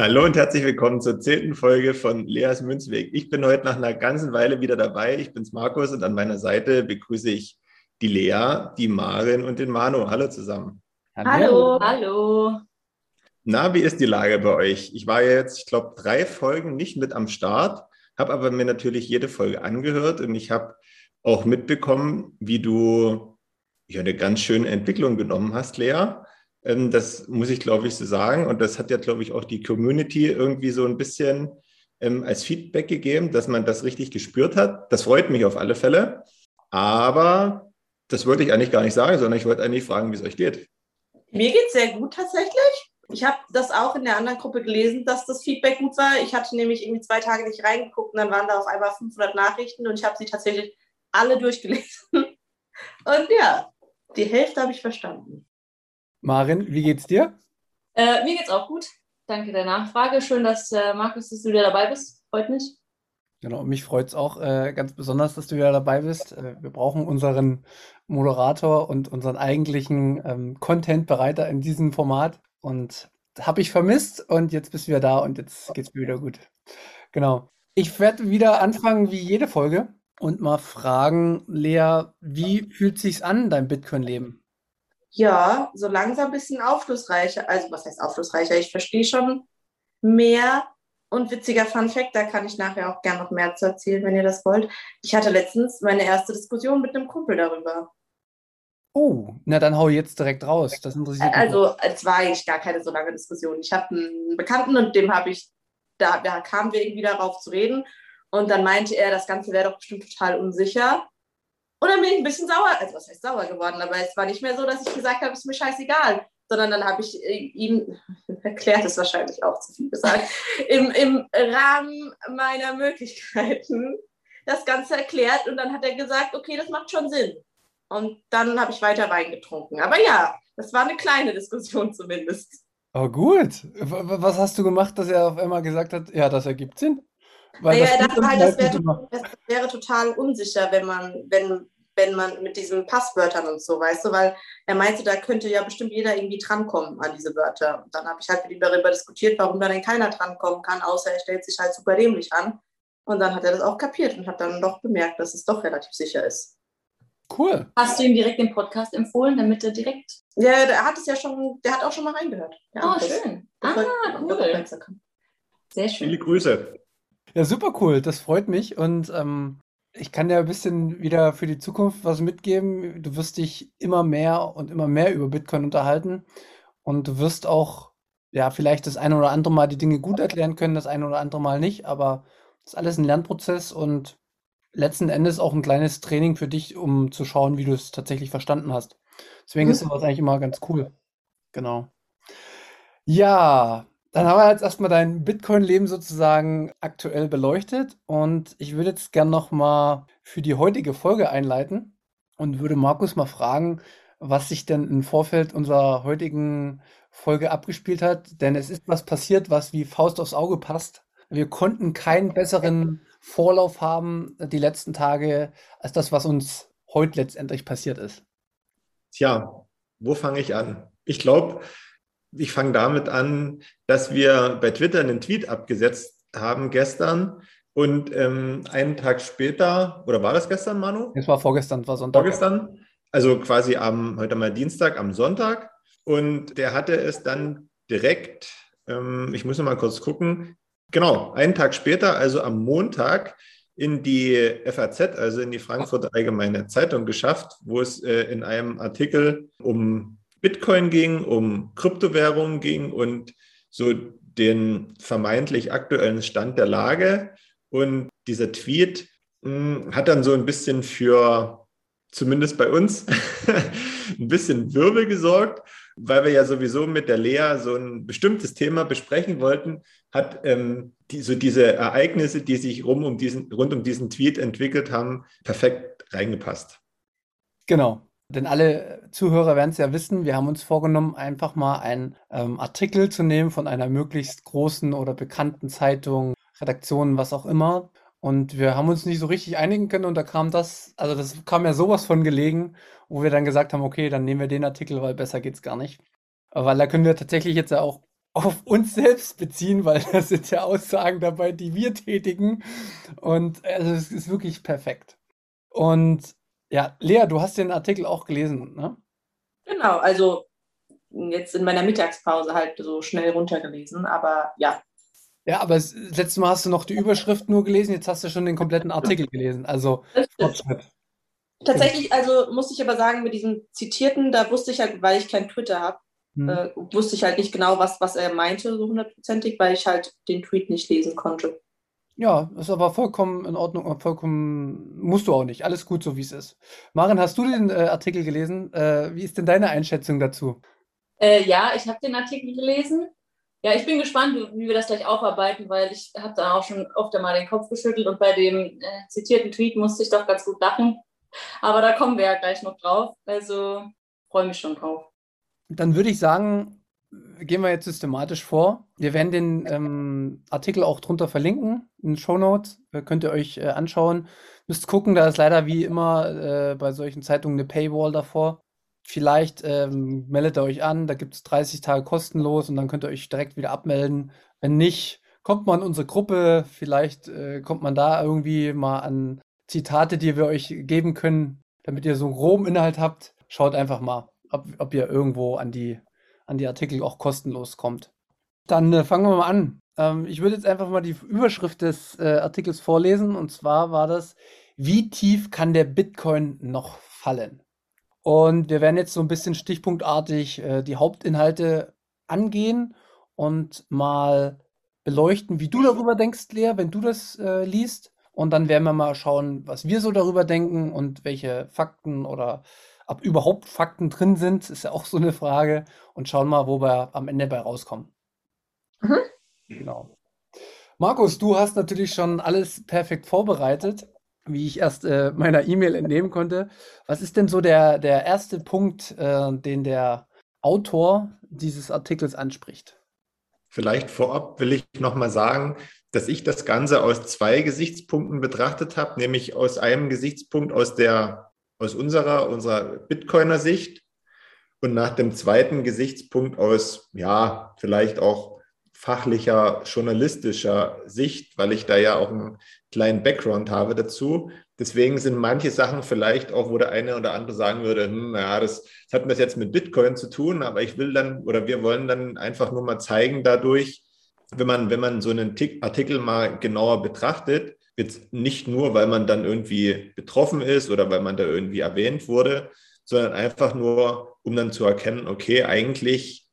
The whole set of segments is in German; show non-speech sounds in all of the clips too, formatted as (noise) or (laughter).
Hallo und herzlich willkommen zur zehnten Folge von Leas Münzweg. Ich bin heute nach einer ganzen Weile wieder dabei. Ich bin's Markus und an meiner Seite begrüße ich die Lea, die Marin und den Manu. Hallo zusammen. Hallo. Hallo. Na, wie ist die Lage bei euch? Ich war jetzt, ich glaube, drei Folgen nicht mit am Start, habe aber mir natürlich jede Folge angehört und ich habe auch mitbekommen, wie du ja, eine ganz schöne Entwicklung genommen hast, Lea. Ähm, das muss ich, glaube ich, so sagen. Und das hat ja, glaube ich, auch die Community irgendwie so ein bisschen ähm, als Feedback gegeben, dass man das richtig gespürt hat. Das freut mich auf alle Fälle. Aber das wollte ich eigentlich gar nicht sagen, sondern ich wollte eigentlich fragen, wie es euch geht. Mir geht es sehr gut tatsächlich. Ich habe das auch in der anderen Gruppe gelesen, dass das Feedback gut war. Ich hatte nämlich irgendwie zwei Tage nicht reingeguckt und dann waren da auf einmal 500 Nachrichten und ich habe sie tatsächlich alle durchgelesen. (laughs) Und ja, die Hälfte habe ich verstanden. Marin, wie geht's dir? Äh, mir geht's auch gut. Danke der Nachfrage. Schön, dass äh, Markus, dass du wieder dabei bist. Freut mich. Genau, mich freut es auch äh, ganz besonders, dass du wieder dabei bist. Äh, wir brauchen unseren Moderator und unseren eigentlichen ähm, Content-Bereiter in diesem Format. Und habe ich vermisst und jetzt bist du wieder da und jetzt geht's mir wieder gut. Genau. Ich werde wieder anfangen wie jede Folge und mal fragen, Lea, wie fühlt sich's an, dein Bitcoin-Leben? Ja, so langsam ein bisschen aufschlussreicher. Also, was heißt aufschlussreicher? Ich verstehe schon mehr. Und witziger Fun Fact, da kann ich nachher auch gerne noch mehr zu erzählen, wenn ihr das wollt. Ich hatte letztens meine erste Diskussion mit einem Kumpel darüber. Oh, na dann hau jetzt direkt raus. Das interessiert mich. Also, es war eigentlich gar keine so lange Diskussion. Ich habe einen Bekannten und dem habe ich, da, da kamen wir irgendwie darauf zu reden. Und dann meinte er, das Ganze wäre doch bestimmt total unsicher. Und dann bin ich ein bisschen sauer, also was heißt sauer geworden, aber es war nicht mehr so, dass ich gesagt habe, ist mir scheißegal, sondern dann habe ich äh, ihm, (laughs) erklärt es wahrscheinlich auch zu viel gesagt, im, im Rahmen meiner Möglichkeiten das Ganze erklärt und dann hat er gesagt, okay, das macht schon Sinn. Und dann habe ich weiter Wein getrunken. Aber ja, das war eine kleine Diskussion zumindest. Oh gut. Was hast du gemacht, dass er auf einmal gesagt hat, ja, das ergibt Sinn? Weil naja, er dachte halt, das wäre, das wäre total unsicher, wenn man, wenn, wenn man mit diesen Passwörtern und so, weißt du, weil er meinte, da könnte ja bestimmt jeder irgendwie drankommen an diese Wörter. Und dann habe ich halt mit ihm darüber diskutiert, warum da denn keiner drankommen kann, außer er stellt sich halt super dämlich an. Und dann hat er das auch kapiert und hat dann doch bemerkt, dass es doch relativ sicher ist. Cool. Hast du ihm direkt den Podcast empfohlen, damit er direkt. Ja, der hat es ja schon, der hat auch schon mal reingehört. Ja, oh, schön. Das ah, cool. Sehr schön. Viele Grüße. Ja, super cool, das freut mich und ähm, ich kann dir ein bisschen wieder für die Zukunft was mitgeben. Du wirst dich immer mehr und immer mehr über Bitcoin unterhalten und du wirst auch, ja, vielleicht das eine oder andere Mal die Dinge gut erklären können, das eine oder andere Mal nicht, aber das ist alles ein Lernprozess und letzten Endes auch ein kleines Training für dich, um zu schauen, wie du es tatsächlich verstanden hast. Deswegen mhm. ist sowas eigentlich immer ganz cool. Genau. Ja, dann haben wir jetzt erstmal dein Bitcoin-Leben sozusagen aktuell beleuchtet und ich würde jetzt gerne nochmal für die heutige Folge einleiten und würde Markus mal fragen, was sich denn im Vorfeld unserer heutigen Folge abgespielt hat, denn es ist was passiert, was wie Faust aufs Auge passt. Wir konnten keinen besseren Vorlauf haben die letzten Tage als das, was uns heute letztendlich passiert ist. Tja, wo fange ich an? Ich glaube, ich fange damit an, dass wir bei Twitter einen Tweet abgesetzt haben gestern und ähm, einen Tag später, oder war das gestern, Manu? Es war vorgestern, war Sonntag. Vorgestern, also quasi am, heute mal Dienstag, am Sonntag. Und der hatte es dann direkt, ähm, ich muss noch mal kurz gucken, genau, einen Tag später, also am Montag, in die FAZ, also in die Frankfurter Allgemeine Zeitung geschafft, wo es äh, in einem Artikel um Bitcoin ging, um Kryptowährungen ging und so den vermeintlich aktuellen Stand der Lage. Und dieser Tweet hm, hat dann so ein bisschen für, zumindest bei uns, (laughs) ein bisschen Wirbel gesorgt, weil wir ja sowieso mit der Lea so ein bestimmtes Thema besprechen wollten, hat ähm, die, so diese Ereignisse, die sich rum um diesen, rund um diesen Tweet entwickelt haben, perfekt reingepasst. Genau. Denn alle Zuhörer werden es ja wissen, wir haben uns vorgenommen, einfach mal einen ähm, Artikel zu nehmen von einer möglichst großen oder bekannten Zeitung, Redaktion, was auch immer. Und wir haben uns nicht so richtig einigen können und da kam das, also das kam ja sowas von gelegen, wo wir dann gesagt haben, okay, dann nehmen wir den Artikel, weil besser geht's gar nicht. Weil da können wir tatsächlich jetzt ja auch auf uns selbst beziehen, weil da sind ja Aussagen dabei, die wir tätigen. Und also es ist wirklich perfekt. Und ja, Lea, du hast den Artikel auch gelesen, ne? Genau, also jetzt in meiner Mittagspause halt so schnell runtergelesen, aber ja. Ja, aber das letzte Mal hast du noch die Überschrift nur gelesen, jetzt hast du schon den kompletten Artikel gelesen. Also Fortschritt. Tatsächlich, also musste ich aber sagen, mit diesem Zitierten, da wusste ich halt, weil ich kein Twitter habe, hm. äh, wusste ich halt nicht genau, was, was er meinte, so hundertprozentig, weil ich halt den Tweet nicht lesen konnte. Ja, ist aber vollkommen in Ordnung, vollkommen musst du auch nicht. Alles gut, so wie es ist. Maren, hast du den äh, Artikel gelesen? Äh, wie ist denn deine Einschätzung dazu? Äh, ja, ich habe den Artikel gelesen. Ja, ich bin gespannt, wie wir das gleich aufarbeiten, weil ich habe da auch schon oft einmal den Kopf geschüttelt und bei dem äh, zitierten Tweet musste ich doch ganz gut lachen. Aber da kommen wir ja gleich noch drauf. Also freue mich schon drauf. Dann würde ich sagen, gehen wir jetzt systematisch vor. Wir werden den ähm, Artikel auch drunter verlinken in den Show Notes. Äh, könnt ihr euch äh, anschauen. Müsst gucken, da ist leider wie immer äh, bei solchen Zeitungen eine Paywall davor. Vielleicht ähm, meldet ihr euch an, da gibt es 30 Tage kostenlos und dann könnt ihr euch direkt wieder abmelden. Wenn nicht, kommt man in unsere Gruppe. Vielleicht äh, kommt man da irgendwie mal an Zitate, die wir euch geben können, damit ihr so einen groben Inhalt habt. Schaut einfach mal, ob, ob ihr irgendwo an die an die Artikel auch kostenlos kommt. Dann äh, fangen wir mal an. Ähm, ich würde jetzt einfach mal die Überschrift des äh, Artikels vorlesen. Und zwar war das, wie tief kann der Bitcoin noch fallen? Und wir werden jetzt so ein bisschen stichpunktartig äh, die Hauptinhalte angehen und mal beleuchten, wie du darüber denkst, Lea, wenn du das äh, liest. Und dann werden wir mal schauen, was wir so darüber denken und welche Fakten oder ob überhaupt Fakten drin sind, ist ja auch so eine Frage. Und schauen mal, wo wir am Ende bei rauskommen. Mhm. Genau. Markus, du hast natürlich schon alles perfekt vorbereitet, wie ich erst äh, meiner E-Mail entnehmen konnte. Was ist denn so der, der erste Punkt, äh, den der Autor dieses Artikels anspricht? Vielleicht vorab will ich nochmal sagen, dass ich das Ganze aus zwei Gesichtspunkten betrachtet habe, nämlich aus einem Gesichtspunkt aus der aus unserer, unserer Bitcoiner Sicht und nach dem zweiten Gesichtspunkt aus, ja, vielleicht auch fachlicher, journalistischer Sicht, weil ich da ja auch einen kleinen Background habe dazu. Deswegen sind manche Sachen vielleicht auch, wo der eine oder andere sagen würde, hm, ja, das, das hat das jetzt mit Bitcoin zu tun, aber ich will dann oder wir wollen dann einfach nur mal zeigen dadurch, wenn man, wenn man so einen Artikel mal genauer betrachtet, Jetzt nicht nur, weil man dann irgendwie betroffen ist oder weil man da irgendwie erwähnt wurde, sondern einfach nur, um dann zu erkennen, okay, eigentlich,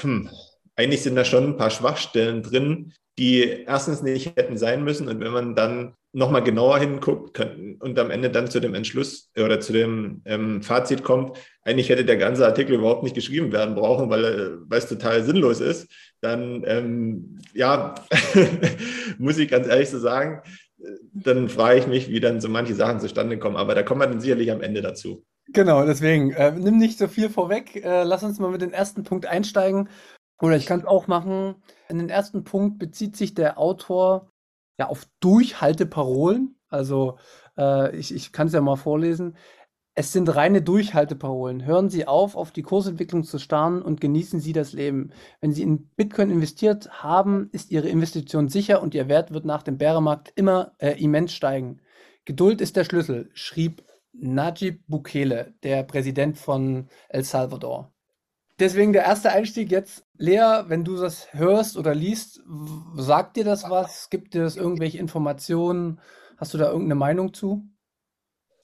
hm, eigentlich sind da schon ein paar Schwachstellen drin, die erstens nicht hätten sein müssen. Und wenn man dann nochmal genauer hinguckt und am Ende dann zu dem Entschluss oder zu dem ähm, Fazit kommt, eigentlich hätte der ganze Artikel überhaupt nicht geschrieben werden brauchen, weil, äh, weil es total sinnlos ist, dann ähm, ja, (laughs) muss ich ganz ehrlich so sagen, dann frage ich mich, wie dann so manche Sachen zustande kommen. Aber da kommen wir dann sicherlich am Ende dazu. Genau, deswegen, äh, nimm nicht so viel vorweg. Äh, lass uns mal mit dem ersten Punkt einsteigen. Oder ich kann es auch machen. In den ersten Punkt bezieht sich der Autor ja auf Durchhalteparolen. Also äh, ich, ich kann es ja mal vorlesen. Es sind reine Durchhalteparolen. Hören Sie auf, auf die Kursentwicklung zu starren und genießen Sie das Leben. Wenn Sie in Bitcoin investiert haben, ist Ihre Investition sicher und Ihr Wert wird nach dem Bärenmarkt immer äh, immens steigen. Geduld ist der Schlüssel, schrieb Najib Bukele, der Präsident von El Salvador. Deswegen der erste Einstieg jetzt. Lea, wenn du das hörst oder liest, sagt dir das was? Gibt dir das irgendwelche Informationen? Hast du da irgendeine Meinung zu?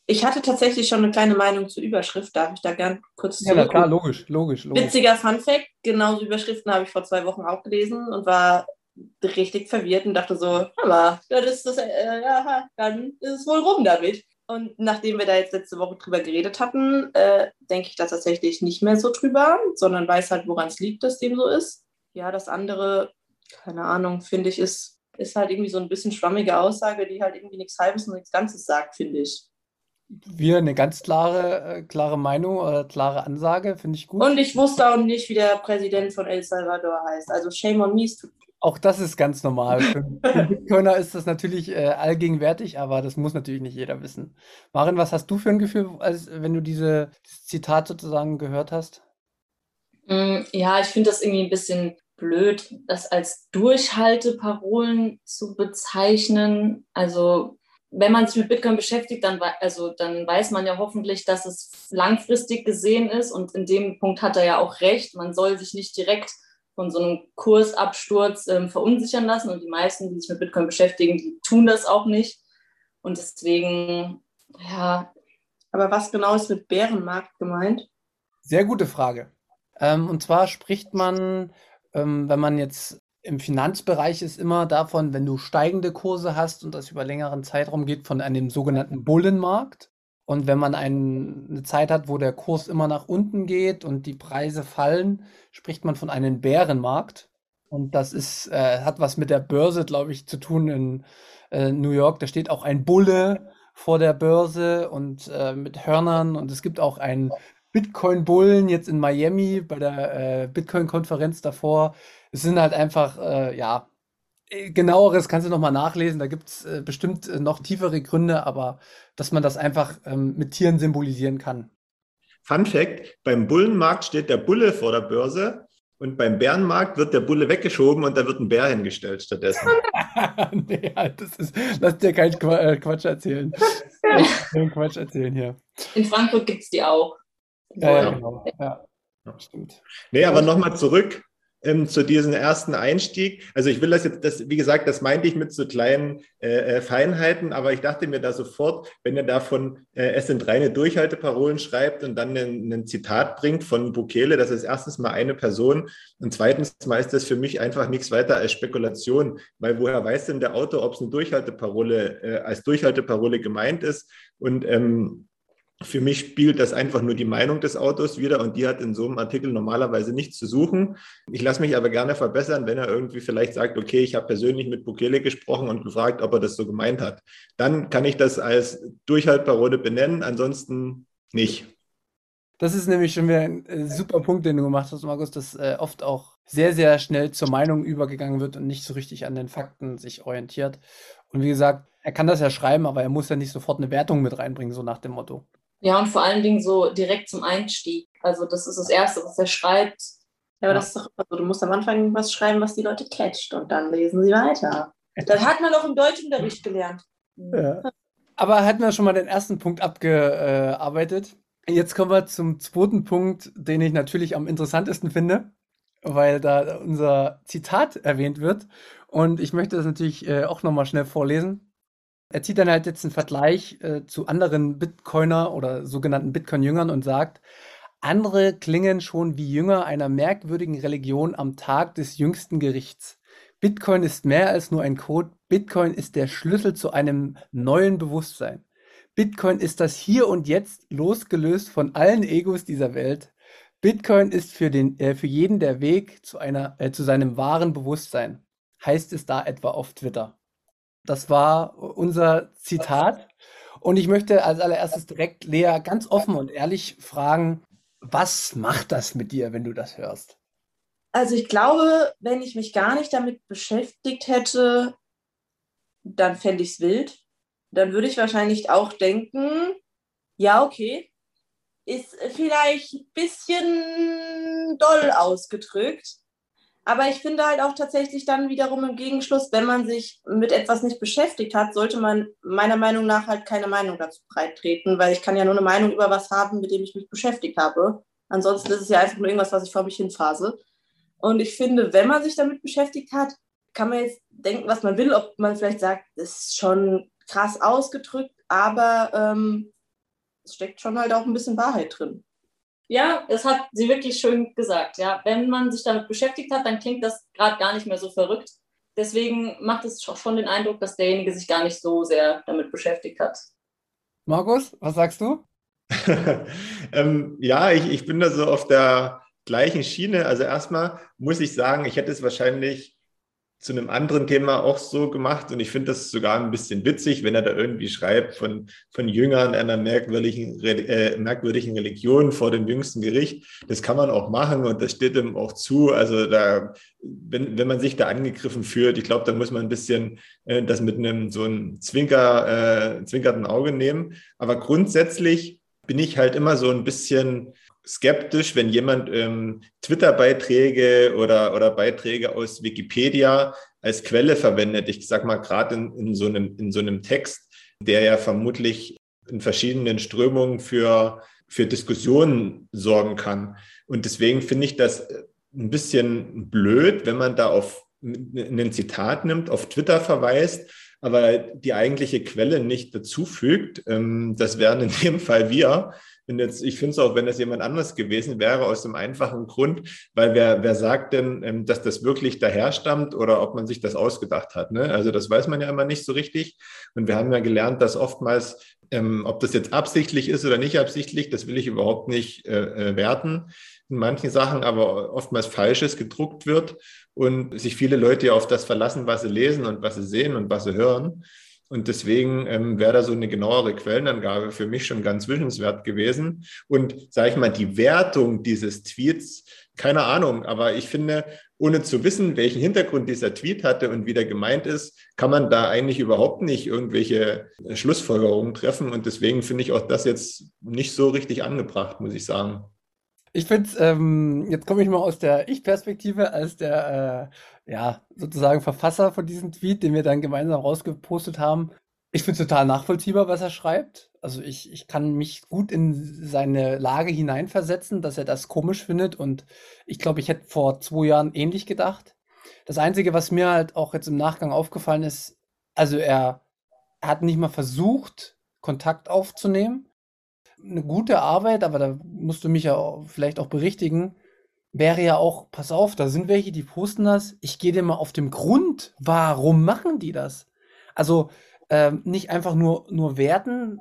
Ich hatte tatsächlich schon eine kleine Meinung zur Überschrift. Darf ich da gern kurz Ja, na klar, logisch, logisch, logisch. Witziger Funfact, genauso Überschriften habe ich vor zwei Wochen auch gelesen und war richtig verwirrt und dachte so, aber das ist das, äh, ja, dann ist es wohl rum damit. Und nachdem wir da jetzt letzte Woche drüber geredet hatten, äh, denke ich da tatsächlich nicht mehr so drüber, sondern weiß halt, woran es liegt, dass dem so ist. Ja, das andere, keine Ahnung, finde ich, ist, ist halt irgendwie so ein bisschen schwammige Aussage, die halt irgendwie nichts Halbes und nichts Ganzes sagt, finde ich. Wir eine ganz klare, äh, klare Meinung oder klare Ansage, finde ich gut. Und ich wusste auch nicht, wie der Präsident von El Salvador heißt. Also shame on me, es tut auch das ist ganz normal. Für, für (laughs) Bitcoiner ist das natürlich äh, allgegenwärtig, aber das muss natürlich nicht jeder wissen. Marin, was hast du für ein Gefühl, als, wenn du diese, dieses Zitat sozusagen gehört hast? Mm, ja, ich finde das irgendwie ein bisschen blöd, das als Durchhalteparolen zu bezeichnen. Also wenn man sich mit Bitcoin beschäftigt, dann, also, dann weiß man ja hoffentlich, dass es langfristig gesehen ist. Und in dem Punkt hat er ja auch recht. Man soll sich nicht direkt von so einem Kursabsturz ähm, verunsichern lassen. Und die meisten, die sich mit Bitcoin beschäftigen, die tun das auch nicht. Und deswegen, ja. Aber was genau ist mit Bärenmarkt gemeint? Sehr gute Frage. Ähm, und zwar spricht man, ähm, wenn man jetzt im Finanzbereich ist, immer davon, wenn du steigende Kurse hast und das über längeren Zeitraum geht, von einem sogenannten Bullenmarkt. Und wenn man ein, eine Zeit hat, wo der Kurs immer nach unten geht und die Preise fallen, spricht man von einem Bärenmarkt. Und das ist, äh, hat was mit der Börse, glaube ich, zu tun in äh, New York. Da steht auch ein Bulle vor der Börse und äh, mit Hörnern. Und es gibt auch einen Bitcoin-Bullen jetzt in Miami bei der äh, Bitcoin-Konferenz davor. Es sind halt einfach, äh, ja, genaueres kannst du nochmal nachlesen. Da gibt es äh, bestimmt äh, noch tiefere Gründe, aber dass man das einfach ähm, mit Tieren symbolisieren kann. Fun Fact: Beim Bullenmarkt steht der Bulle vor der Börse und beim Bärenmarkt wird der Bulle weggeschoben und da wird ein Bär hingestellt stattdessen. (laughs) (laughs) nee, das ist, lass dir keinen Quatsch erzählen. keinen Quatsch erzählen hier. In Frankfurt gibt es die auch. Ja, ja, genau. Ja, stimmt. Nee, aber nochmal zurück ähm, zu diesem ersten Einstieg. Also ich will das jetzt, das, wie gesagt, das meinte ich mit so kleinen äh, äh Feinheiten, aber ich dachte mir da sofort, wenn er davon, äh, es sind reine Durchhalteparolen schreibt und dann ein Zitat bringt von Bukele, das ist erstens mal eine Person und zweitens mal ist das für mich einfach nichts weiter als Spekulation, weil woher weiß denn der Autor, ob es eine Durchhalteparole äh, als Durchhalteparole gemeint ist und ähm, für mich spielt das einfach nur die Meinung des Autors wieder und die hat in so einem Artikel normalerweise nichts zu suchen. Ich lasse mich aber gerne verbessern, wenn er irgendwie vielleicht sagt, okay, ich habe persönlich mit Bukele gesprochen und gefragt, ob er das so gemeint hat. Dann kann ich das als Durchhaltparole benennen, ansonsten nicht. Das ist nämlich schon wieder ein äh, super Punkt, den du gemacht hast, Markus, dass äh, oft auch sehr, sehr schnell zur Meinung übergegangen wird und nicht so richtig an den Fakten sich orientiert. Und wie gesagt, er kann das ja schreiben, aber er muss ja nicht sofort eine Wertung mit reinbringen, so nach dem Motto. Ja, und vor allen Dingen so direkt zum Einstieg. Also das ist das Erste, was er schreibt. Ja, aber das ist doch, also du musst am Anfang was schreiben, was die Leute catcht und dann lesen sie weiter. Das hat man doch im Deutschunterricht gelernt. Ja. Aber hatten wir schon mal den ersten Punkt abgearbeitet. Jetzt kommen wir zum zweiten Punkt, den ich natürlich am interessantesten finde, weil da unser Zitat erwähnt wird. Und ich möchte das natürlich äh, auch nochmal schnell vorlesen er zieht dann halt jetzt einen Vergleich äh, zu anderen Bitcoiner oder sogenannten Bitcoin-Jüngern und sagt, andere klingen schon wie Jünger einer merkwürdigen Religion am Tag des jüngsten Gerichts. Bitcoin ist mehr als nur ein Code. Bitcoin ist der Schlüssel zu einem neuen Bewusstsein. Bitcoin ist das Hier und Jetzt losgelöst von allen Egos dieser Welt. Bitcoin ist für, den, äh, für jeden der Weg zu, einer, äh, zu seinem wahren Bewusstsein. Heißt es da etwa auf Twitter. Das war unser Zitat. Und ich möchte als allererstes direkt Lea ganz offen und ehrlich fragen, was macht das mit dir, wenn du das hörst? Also ich glaube, wenn ich mich gar nicht damit beschäftigt hätte, dann fände ich es wild. Dann würde ich wahrscheinlich auch denken, ja, okay, ist vielleicht ein bisschen doll ausgedrückt. Aber ich finde halt auch tatsächlich dann wiederum im Gegenschluss, wenn man sich mit etwas nicht beschäftigt hat, sollte man meiner Meinung nach halt keine Meinung dazu breittreten, weil ich kann ja nur eine Meinung über was haben, mit dem ich mich beschäftigt habe. Ansonsten ist es ja einfach nur irgendwas, was ich vor mich hinphase. Und ich finde, wenn man sich damit beschäftigt hat, kann man jetzt denken, was man will, ob man vielleicht sagt, das ist schon krass ausgedrückt, aber ähm, es steckt schon halt auch ein bisschen Wahrheit drin. Ja, das hat sie wirklich schön gesagt. Ja, wenn man sich damit beschäftigt hat, dann klingt das gerade gar nicht mehr so verrückt. deswegen macht es schon den Eindruck, dass derjenige sich gar nicht so sehr damit beschäftigt hat. Markus, was sagst du? (laughs) ähm, ja, ich, ich bin da so auf der gleichen Schiene. Also erstmal muss ich sagen, ich hätte es wahrscheinlich zu einem anderen Thema auch so gemacht und ich finde das sogar ein bisschen witzig, wenn er da irgendwie schreibt von, von Jüngern einer merkwürdigen, äh, merkwürdigen Religion vor dem jüngsten Gericht. Das kann man auch machen und das steht ihm auch zu. Also da, wenn, wenn man sich da angegriffen fühlt, ich glaube, da muss man ein bisschen äh, das mit einem so einem Zwinker, äh, zwinkerten Auge nehmen. Aber grundsätzlich bin ich halt immer so ein bisschen skeptisch, wenn jemand ähm, Twitter-Beiträge oder, oder Beiträge aus Wikipedia als Quelle verwendet. Ich sage mal gerade in, in, so einem, in so einem Text, der ja vermutlich in verschiedenen Strömungen für, für Diskussionen sorgen kann. Und deswegen finde ich das ein bisschen blöd, wenn man da auf ein Zitat nimmt, auf Twitter verweist, aber die eigentliche Quelle nicht dazufügt. Ähm, das wären in dem Fall wir. Und jetzt, ich finde es auch, wenn es jemand anders gewesen wäre, aus dem einfachen Grund, weil wer, wer sagt denn, ähm, dass das wirklich daher stammt oder ob man sich das ausgedacht hat? Ne? Also das weiß man ja immer nicht so richtig. Und wir haben ja gelernt, dass oftmals, ähm, ob das jetzt absichtlich ist oder nicht absichtlich, das will ich überhaupt nicht äh, äh werten in manchen Sachen, aber oftmals Falsches gedruckt wird und sich viele Leute ja auf das verlassen, was sie lesen und was sie sehen und was sie hören. Und deswegen ähm, wäre da so eine genauere Quellenangabe für mich schon ganz wünschenswert gewesen. Und sage ich mal, die Wertung dieses Tweets, keine Ahnung, aber ich finde, ohne zu wissen, welchen Hintergrund dieser Tweet hatte und wie der gemeint ist, kann man da eigentlich überhaupt nicht irgendwelche Schlussfolgerungen treffen. Und deswegen finde ich auch das jetzt nicht so richtig angebracht, muss ich sagen. Ich finde, ähm, jetzt komme ich mal aus der Ich-Perspektive als der äh, ja, sozusagen Verfasser von diesem Tweet, den wir dann gemeinsam rausgepostet haben. Ich finde es total nachvollziehbar, was er schreibt. Also ich, ich kann mich gut in seine Lage hineinversetzen, dass er das komisch findet. Und ich glaube, ich hätte vor zwei Jahren ähnlich gedacht. Das Einzige, was mir halt auch jetzt im Nachgang aufgefallen ist, also er, er hat nicht mal versucht, Kontakt aufzunehmen eine gute Arbeit, aber da musst du mich ja vielleicht auch berichtigen, wäre ja auch, pass auf, da sind welche, die posten das. Ich gehe dir mal auf den Grund, warum machen die das? Also ähm, nicht einfach nur, nur werten.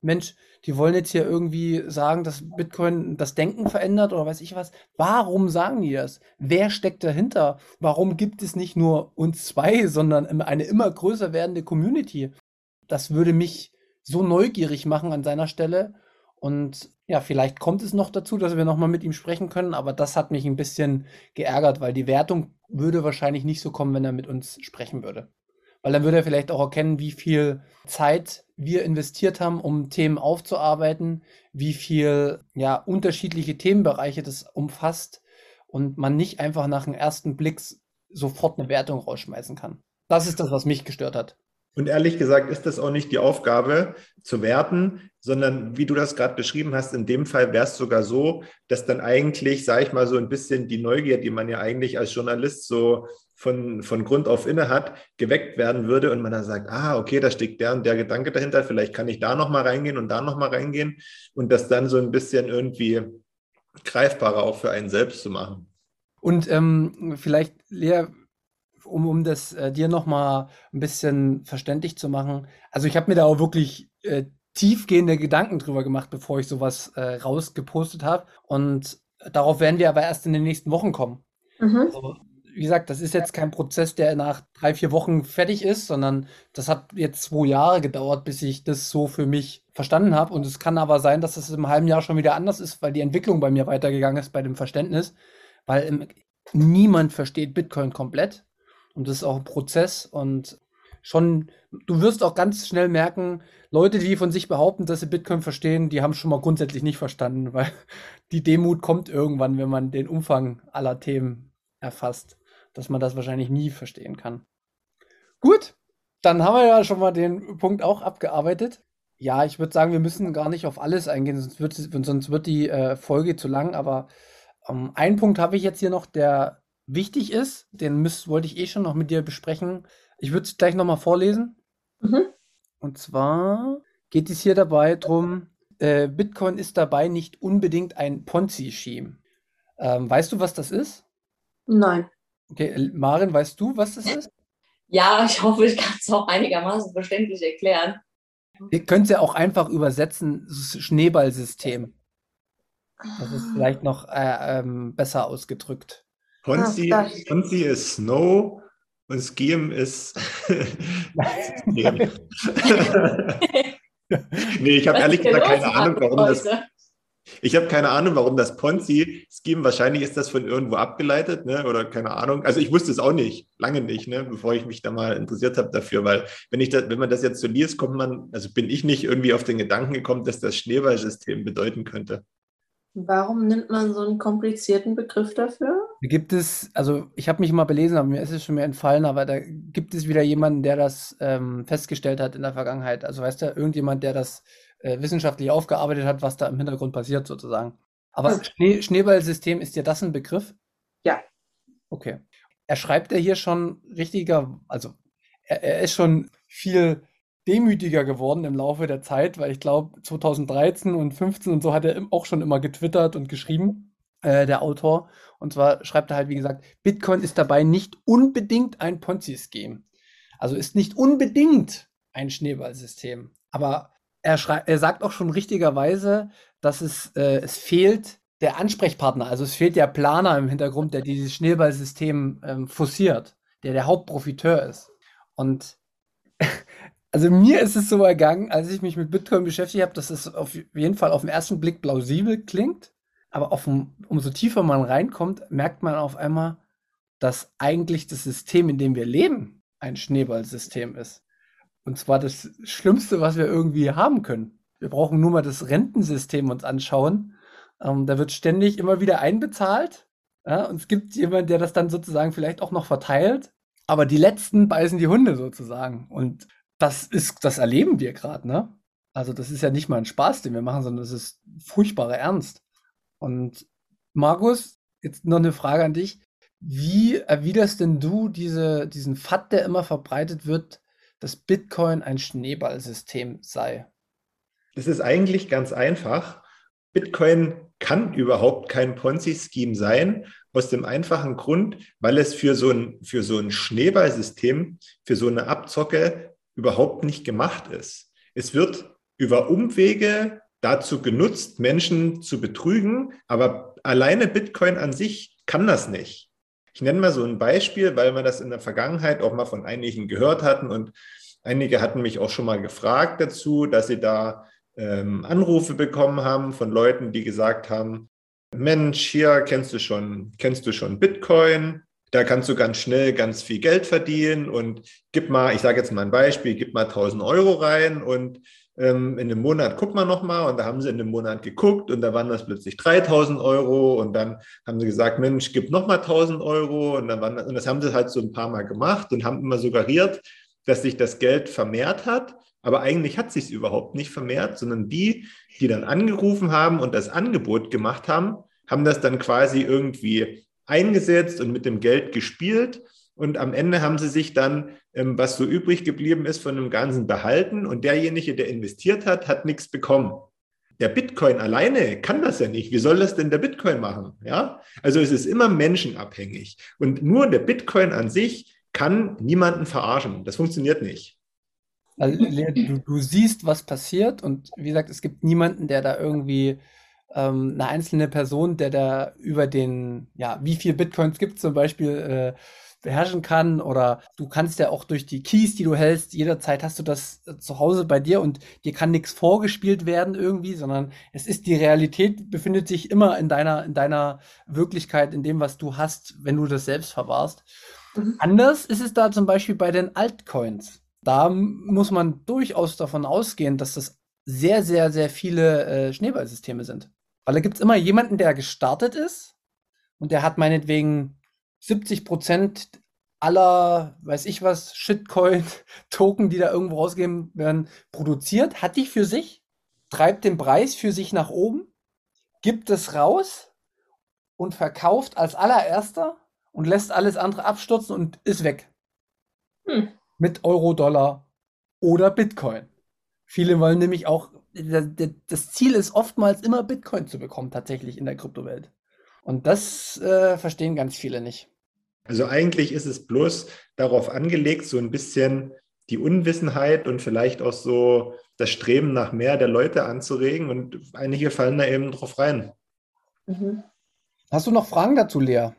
Mensch, die wollen jetzt hier irgendwie sagen, dass Bitcoin das Denken verändert oder weiß ich was. Warum sagen die das? Wer steckt dahinter? Warum gibt es nicht nur uns zwei, sondern eine immer größer werdende Community? Das würde mich so neugierig machen an seiner Stelle. Und ja, vielleicht kommt es noch dazu, dass wir nochmal mit ihm sprechen können, aber das hat mich ein bisschen geärgert, weil die Wertung würde wahrscheinlich nicht so kommen, wenn er mit uns sprechen würde. Weil dann würde er vielleicht auch erkennen, wie viel Zeit wir investiert haben, um Themen aufzuarbeiten, wie viel ja, unterschiedliche Themenbereiche das umfasst und man nicht einfach nach dem ersten Blick sofort eine Wertung rausschmeißen kann. Das ist das, was mich gestört hat. Und ehrlich gesagt ist das auch nicht die Aufgabe zu werten, sondern wie du das gerade beschrieben hast, in dem Fall wäre es sogar so, dass dann eigentlich, sage ich mal, so ein bisschen die Neugier, die man ja eigentlich als Journalist so von, von Grund auf inne hat, geweckt werden würde und man dann sagt, ah, okay, da steckt der und der Gedanke dahinter, vielleicht kann ich da nochmal reingehen und da nochmal reingehen und das dann so ein bisschen irgendwie greifbarer auch für einen selbst zu machen. Und ähm, vielleicht, Lea, um, um das äh, dir nochmal ein bisschen verständlich zu machen. Also ich habe mir da auch wirklich äh, tiefgehende Gedanken drüber gemacht, bevor ich sowas äh, rausgepostet habe. Und darauf werden wir aber erst in den nächsten Wochen kommen. Mhm. Also, wie gesagt, das ist jetzt kein Prozess, der nach drei, vier Wochen fertig ist, sondern das hat jetzt zwei Jahre gedauert, bis ich das so für mich verstanden habe. Und es kann aber sein, dass es im halben Jahr schon wieder anders ist, weil die Entwicklung bei mir weitergegangen ist bei dem Verständnis. Weil im, niemand versteht Bitcoin komplett. Und das ist auch ein Prozess und schon, du wirst auch ganz schnell merken, Leute, die von sich behaupten, dass sie Bitcoin verstehen, die haben schon mal grundsätzlich nicht verstanden, (laughs) weil die Demut kommt irgendwann, wenn man den Umfang aller Themen erfasst, dass man das wahrscheinlich nie verstehen kann. Gut, dann haben wir ja schon mal den Punkt auch abgearbeitet. Ja, ich würde sagen, wir müssen gar nicht auf alles eingehen, sonst wird, sonst wird die äh, Folge zu lang, aber ähm, einen Punkt habe ich jetzt hier noch, der wichtig ist, den müsst, wollte ich eh schon noch mit dir besprechen. Ich würde es gleich nochmal vorlesen. Mhm. Und zwar geht es hier dabei darum, äh, Bitcoin ist dabei nicht unbedingt ein Ponzi-Scheme. Ähm, weißt du, was das ist? Nein. Okay, Marin, weißt du, was das ist? (laughs) Ja, ich hoffe, ich kann es auch einigermaßen verständlich erklären. Ihr könnt es ja auch einfach übersetzen, Schneeballsystem. Das ist vielleicht noch äh, ähm, besser ausgedrückt. Ponzi, Ah, Ponzi ist Snow und Scheme ist. (laughs) nee, ich habe ehrlich gesagt keine Ahnung, warum das. heute? Ich habe keine Ahnung, warum das Ponzi-Scheme, wahrscheinlich ist das von irgendwo abgeleitet, ne? oder keine Ahnung. Also ich wusste es auch nicht, lange nicht, ne? bevor ich mich da mal interessiert habe dafür, weil wenn, ich das, wenn man das jetzt so liest, kommt man, also bin ich nicht irgendwie auf den Gedanken gekommen, dass das Schneeballsystem bedeuten könnte. Warum nimmt man so einen komplizierten Begriff dafür? Gibt es, also ich habe mich mal belesen, aber mir ist es schon mehr entfallen, aber da gibt es wieder jemanden, der das ähm, festgestellt hat in der Vergangenheit. Also weißt du, irgendjemand, der das äh, wissenschaftlich aufgearbeitet hat, was da im Hintergrund passiert sozusagen. Aber Hm. Schnee, Schneeballsystem, ist dir das ein Begriff? Ja. Okay. Er schreibt ja hier schon richtiger, also er, er ist schon viel demütiger geworden im Laufe der Zeit, weil ich glaube 2013 und 15 und so hat er auch schon immer getwittert und geschrieben, äh, der Autor. Und zwar schreibt er halt, wie gesagt, Bitcoin ist dabei nicht unbedingt ein Ponzi-Scheme. Also ist nicht unbedingt ein Schneeballsystem. Aber er, er sagt auch schon richtigerweise, dass es, äh, es fehlt der Ansprechpartner. Also es fehlt der Planer im Hintergrund, der dieses Schneeballsystem ähm, forciert, der der Hauptprofiteur ist. Und (laughs) also mir ist es so ergangen, als ich mich mit Bitcoin beschäftigt habe, dass es auf jeden Fall auf den ersten Blick plausibel klingt. Aber dem, umso tiefer man reinkommt, merkt man auf einmal, dass eigentlich das System, in dem wir leben, ein Schneeballsystem ist. Und zwar das Schlimmste, was wir irgendwie haben können. Wir brauchen nur mal das Rentensystem uns anschauen. Ähm, da wird ständig immer wieder einbezahlt. Ja, und es gibt jemanden, der das dann sozusagen vielleicht auch noch verteilt. Aber die Letzten beißen die Hunde sozusagen. Und das ist, das erleben wir gerade, ne? Also das ist ja nicht mal ein Spaß, den wir machen, sondern das ist furchtbarer Ernst. Und Markus, jetzt noch eine Frage an dich. Wie erwiderst denn du diese, diesen Fakt, der immer verbreitet wird, dass Bitcoin ein Schneeballsystem sei? Das ist eigentlich ganz einfach. Bitcoin kann überhaupt kein Ponzi-Scheme sein, aus dem einfachen Grund, weil es für so ein, für so ein Schneeballsystem, für so eine Abzocke überhaupt nicht gemacht ist. Es wird über Umwege dazu genutzt, Menschen zu betrügen, aber alleine Bitcoin an sich kann das nicht. Ich nenne mal so ein Beispiel, weil wir das in der Vergangenheit auch mal von einigen gehört hatten und einige hatten mich auch schon mal gefragt dazu, dass sie da ähm, Anrufe bekommen haben von Leuten, die gesagt haben, Mensch, hier kennst du schon, kennst du schon Bitcoin? Da kannst du ganz schnell ganz viel Geld verdienen und gib mal, ich sage jetzt mal ein Beispiel, gib mal 1000 Euro rein und in einem Monat guck mal nochmal und da haben sie in einem Monat geguckt und da waren das plötzlich 3000 Euro und dann haben sie gesagt, Mensch, gib nochmal 1000 Euro und dann waren das, und das haben sie halt so ein paar Mal gemacht und haben immer suggeriert, dass sich das Geld vermehrt hat, aber eigentlich hat sich es überhaupt nicht vermehrt, sondern die, die dann angerufen haben und das Angebot gemacht haben, haben das dann quasi irgendwie eingesetzt und mit dem Geld gespielt. Und am Ende haben sie sich dann, ähm, was so übrig geblieben ist, von dem Ganzen behalten. Und derjenige, der investiert hat, hat nichts bekommen. Der Bitcoin alleine kann das ja nicht. Wie soll das denn der Bitcoin machen? Ja, also es ist immer menschenabhängig. Und nur der Bitcoin an sich kann niemanden verarschen. Das funktioniert nicht. Also, du, du siehst, was passiert und wie gesagt, es gibt niemanden, der da irgendwie ähm, eine einzelne Person, der da über den, ja, wie viel Bitcoins gibt zum Beispiel, äh, beherrschen kann oder du kannst ja auch durch die Keys, die du hältst, jederzeit hast du das äh, zu Hause bei dir und dir kann nichts vorgespielt werden irgendwie, sondern es ist die Realität, befindet sich immer in deiner, in deiner Wirklichkeit, in dem, was du hast, wenn du das selbst verwahrst. Mhm. Anders ist es da zum Beispiel bei den Altcoins. Da muss man durchaus davon ausgehen, dass das sehr, sehr, sehr viele äh, Schneeballsysteme sind. Weil da gibt es immer jemanden, der gestartet ist und der hat meinetwegen 70 Prozent aller, weiß ich was, Shitcoin-Token, (laughs) die da irgendwo rausgegeben werden, produziert, hat die für sich, treibt den Preis für sich nach oben, gibt es raus und verkauft als allererster und lässt alles andere abstürzen und ist weg. Hm. Mit Euro, Dollar oder Bitcoin. Viele wollen nämlich auch, das Ziel ist oftmals immer Bitcoin zu bekommen, tatsächlich in der Kryptowelt. Und das äh, verstehen ganz viele nicht. Also eigentlich ist es bloß darauf angelegt, so ein bisschen die Unwissenheit und vielleicht auch so das Streben nach mehr der Leute anzuregen und einige fallen da eben drauf rein. Mhm. Hast du noch Fragen dazu, Lea?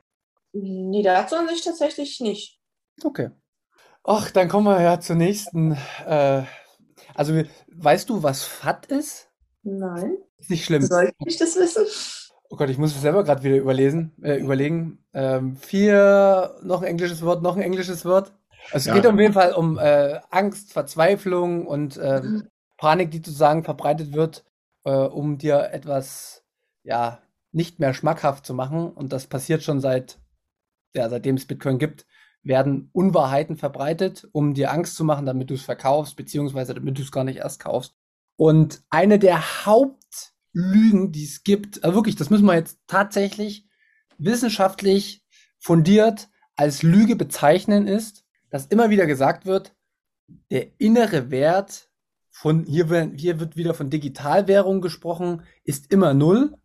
Nee, dazu an sich tatsächlich nicht. Okay. Ach, dann kommen wir ja zur nächsten. Äh, also, weißt du, was FAT ist? Nein. Ist nicht schlimm. Soll ich das wissen? Oh Gott, ich muss es selber gerade wieder überlesen, äh, überlegen. Ähm, vier, noch ein englisches Wort, noch ein englisches Wort. Also es ja. geht auf jeden Fall um äh, Angst, Verzweiflung und äh, Panik, die sozusagen verbreitet wird, äh, um dir etwas, ja, nicht mehr schmackhaft zu machen. Und das passiert schon seit, ja, seitdem es Bitcoin gibt, werden Unwahrheiten verbreitet, um dir Angst zu machen, damit du es verkaufst, beziehungsweise damit du es gar nicht erst kaufst. Und eine der Hauptlügen, die es gibt, also wirklich, das müssen wir jetzt tatsächlich wissenschaftlich fundiert als Lüge bezeichnen, ist, dass immer wieder gesagt wird, der innere Wert von, hier, hier wird wieder von Digitalwährung gesprochen, ist immer null.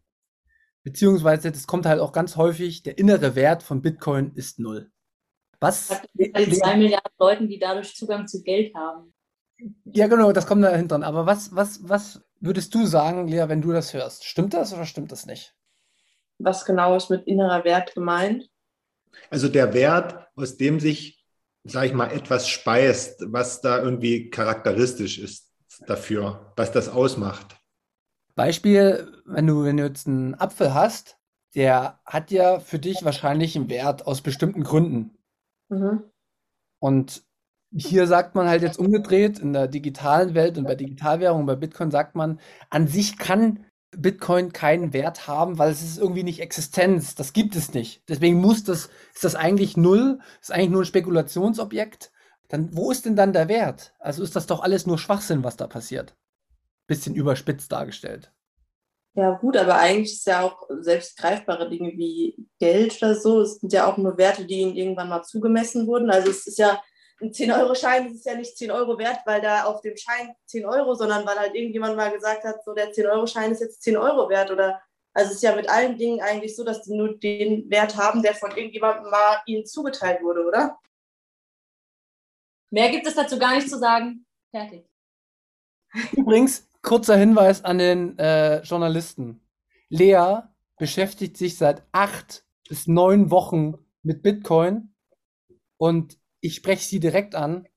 Beziehungsweise, das kommt halt auch ganz häufig, der innere Wert von Bitcoin ist null. Was? Also zwei Milliarden Leuten, die dadurch Zugang zu Geld haben. Ja, genau, das kommt da hinten. Aber was, was, was würdest du sagen, Lea, wenn du das hörst? Stimmt das oder stimmt das nicht? Was genau ist mit innerer Wert gemeint? Also der Wert, aus dem sich, sag ich mal, etwas speist, was da irgendwie charakteristisch ist dafür, was das ausmacht. Beispiel, wenn du, wenn du jetzt einen Apfel hast, der hat ja für dich wahrscheinlich einen Wert aus bestimmten Gründen. Mhm. Und hier sagt man halt jetzt umgedreht, in der digitalen Welt und bei Digitalwährungen, bei Bitcoin sagt man, an sich kann Bitcoin keinen Wert haben, weil es ist irgendwie nicht Existenz. Das gibt es nicht. Deswegen muss das, ist das eigentlich null, ist eigentlich nur ein Spekulationsobjekt. Dann, wo ist denn dann der Wert? Also ist das doch alles nur Schwachsinn, was da passiert. Bisschen überspitzt dargestellt. Ja, gut, aber eigentlich ist ja auch selbst greifbare Dinge wie Geld oder so, es sind ja auch nur Werte, die ihnen irgendwann mal zugemessen wurden. Also es ist ja ein 10-Euro-Schein, es ist ja nicht 10 Euro wert, weil da auf dem Schein 10 Euro, sondern weil halt irgendjemand mal gesagt hat, so der 10-Euro-Schein ist jetzt 10 Euro wert. Oder also es ist ja mit allen Dingen eigentlich so, dass die nur den Wert haben, der von irgendjemandem mal ihnen zugeteilt wurde, oder? Mehr gibt es dazu gar nicht zu sagen. Fertig. Übrigens, kurzer Hinweis an den äh, Journalisten. Lea beschäftigt sich seit acht bis neun Wochen mit Bitcoin und ich spreche sie direkt an.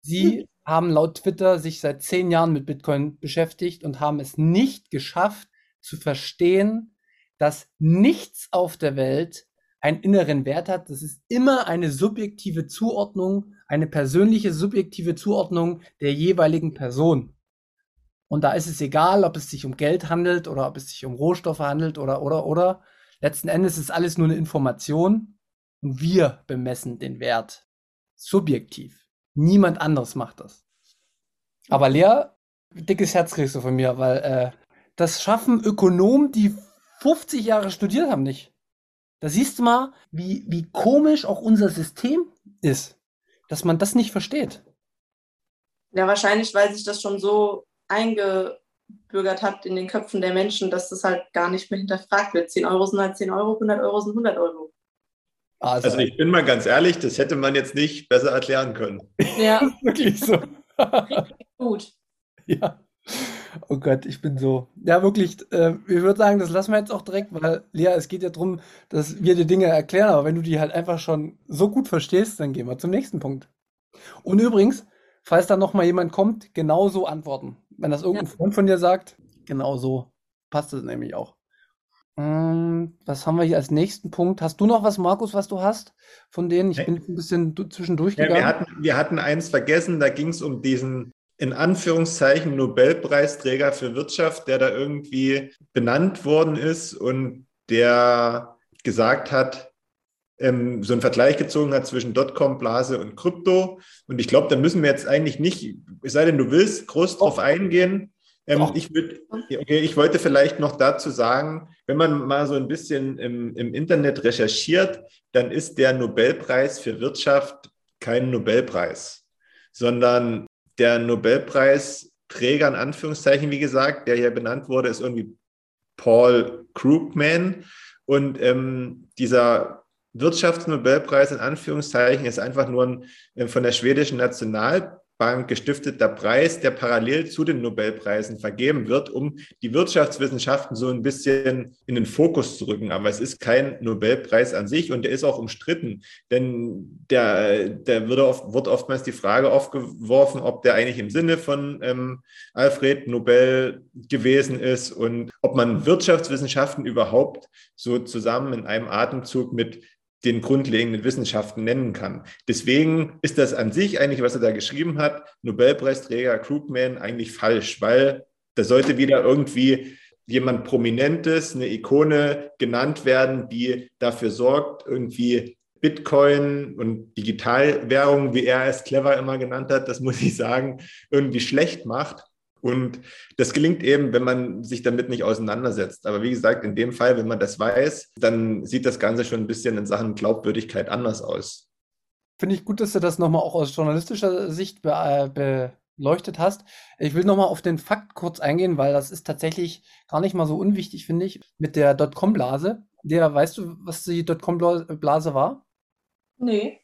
Sie hm. haben laut Twitter sich seit zehn Jahren mit Bitcoin beschäftigt und haben es nicht geschafft zu verstehen, dass nichts auf der Welt einen inneren Wert hat. Das ist immer eine subjektive Zuordnung, eine persönliche subjektive Zuordnung der jeweiligen Person. Und da ist es egal, ob es sich um Geld handelt oder ob es sich um Rohstoffe handelt oder, oder, oder. Letzten Endes ist alles nur eine Information und wir bemessen den Wert. Subjektiv. Niemand anderes macht das. Aber Lea, dickes Herz kriegst du von mir, weil äh, das schaffen Ökonomen, die 50 Jahre studiert haben, nicht. Da siehst du mal, wie, wie komisch auch unser System ist, dass man das nicht versteht. Ja, wahrscheinlich, weil sich das schon so eingebürgert hat in den Köpfen der Menschen, dass das halt gar nicht mehr hinterfragt wird. 10 Euro sind halt 10 Euro, 100 Euro sind 100 Euro. Also, also ich bin mal ganz ehrlich, das hätte man jetzt nicht besser erklären können. Ja. (laughs) wirklich so. gut. Ja. Oh Gott, ich bin so. Ja, wirklich, äh, ich würde sagen, das lassen wir jetzt auch direkt, weil, Lea, es geht ja darum, dass wir dir Dinge erklären, aber wenn du die halt einfach schon so gut verstehst, dann gehen wir zum nächsten Punkt. Und übrigens, falls da nochmal jemand kommt, genauso antworten. Wenn das irgendein ja. Freund von dir sagt, genauso passt es nämlich auch. Ähm, was haben wir hier als nächsten Punkt? Hast du noch was, Markus, was du hast von denen? Ich bin ein bisschen zwischendurch gegangen. Ja, wir, hatten, wir hatten eins vergessen, da ging es um diesen in Anführungszeichen Nobelpreisträger für Wirtschaft, der da irgendwie benannt worden ist und der gesagt hat, ähm, so einen Vergleich gezogen hat zwischen Dotcom-Blase und Krypto. Und ich glaube, da müssen wir jetzt eigentlich nicht, es sei denn, du willst, groß drauf eingehen. Ähm, ich, würd, okay, ich wollte vielleicht noch dazu sagen, wenn man mal so ein bisschen im, im Internet recherchiert, dann ist der Nobelpreis für Wirtschaft kein Nobelpreis, sondern der Nobelpreisträger, in Anführungszeichen, wie gesagt, der hier benannt wurde, ist irgendwie Paul Krugman. Und ähm, dieser Wirtschaftsnobelpreis in Anführungszeichen ist einfach nur ein äh, von der schwedischen National Bank gestifteter Preis, der parallel zu den Nobelpreisen vergeben wird, um die Wirtschaftswissenschaften so ein bisschen in den Fokus zu rücken. Aber es ist kein Nobelpreis an sich und der ist auch umstritten, denn der, der wird, oft, wird oftmals die Frage aufgeworfen, ob der eigentlich im Sinne von ähm, Alfred Nobel gewesen ist und ob man Wirtschaftswissenschaften überhaupt so zusammen in einem Atemzug mit den grundlegenden Wissenschaften nennen kann. Deswegen ist das an sich eigentlich, was er da geschrieben hat, Nobelpreisträger Krugman, eigentlich falsch, weil da sollte wieder irgendwie jemand Prominentes, eine Ikone genannt werden, die dafür sorgt, irgendwie Bitcoin und Digitalwährungen, wie er es clever immer genannt hat, das muss ich sagen, irgendwie schlecht macht. Und das gelingt eben, wenn man sich damit nicht auseinandersetzt. Aber wie gesagt, in dem Fall, wenn man das weiß, dann sieht das Ganze schon ein bisschen in Sachen Glaubwürdigkeit anders aus. Finde ich gut, dass du das nochmal auch aus journalistischer Sicht be äh, beleuchtet hast. Ich will nochmal auf den Fakt kurz eingehen, weil das ist tatsächlich gar nicht mal so unwichtig, finde ich, mit der Dotcom-Blase. Der, weißt du, was die Dotcom-Blase war? Nee.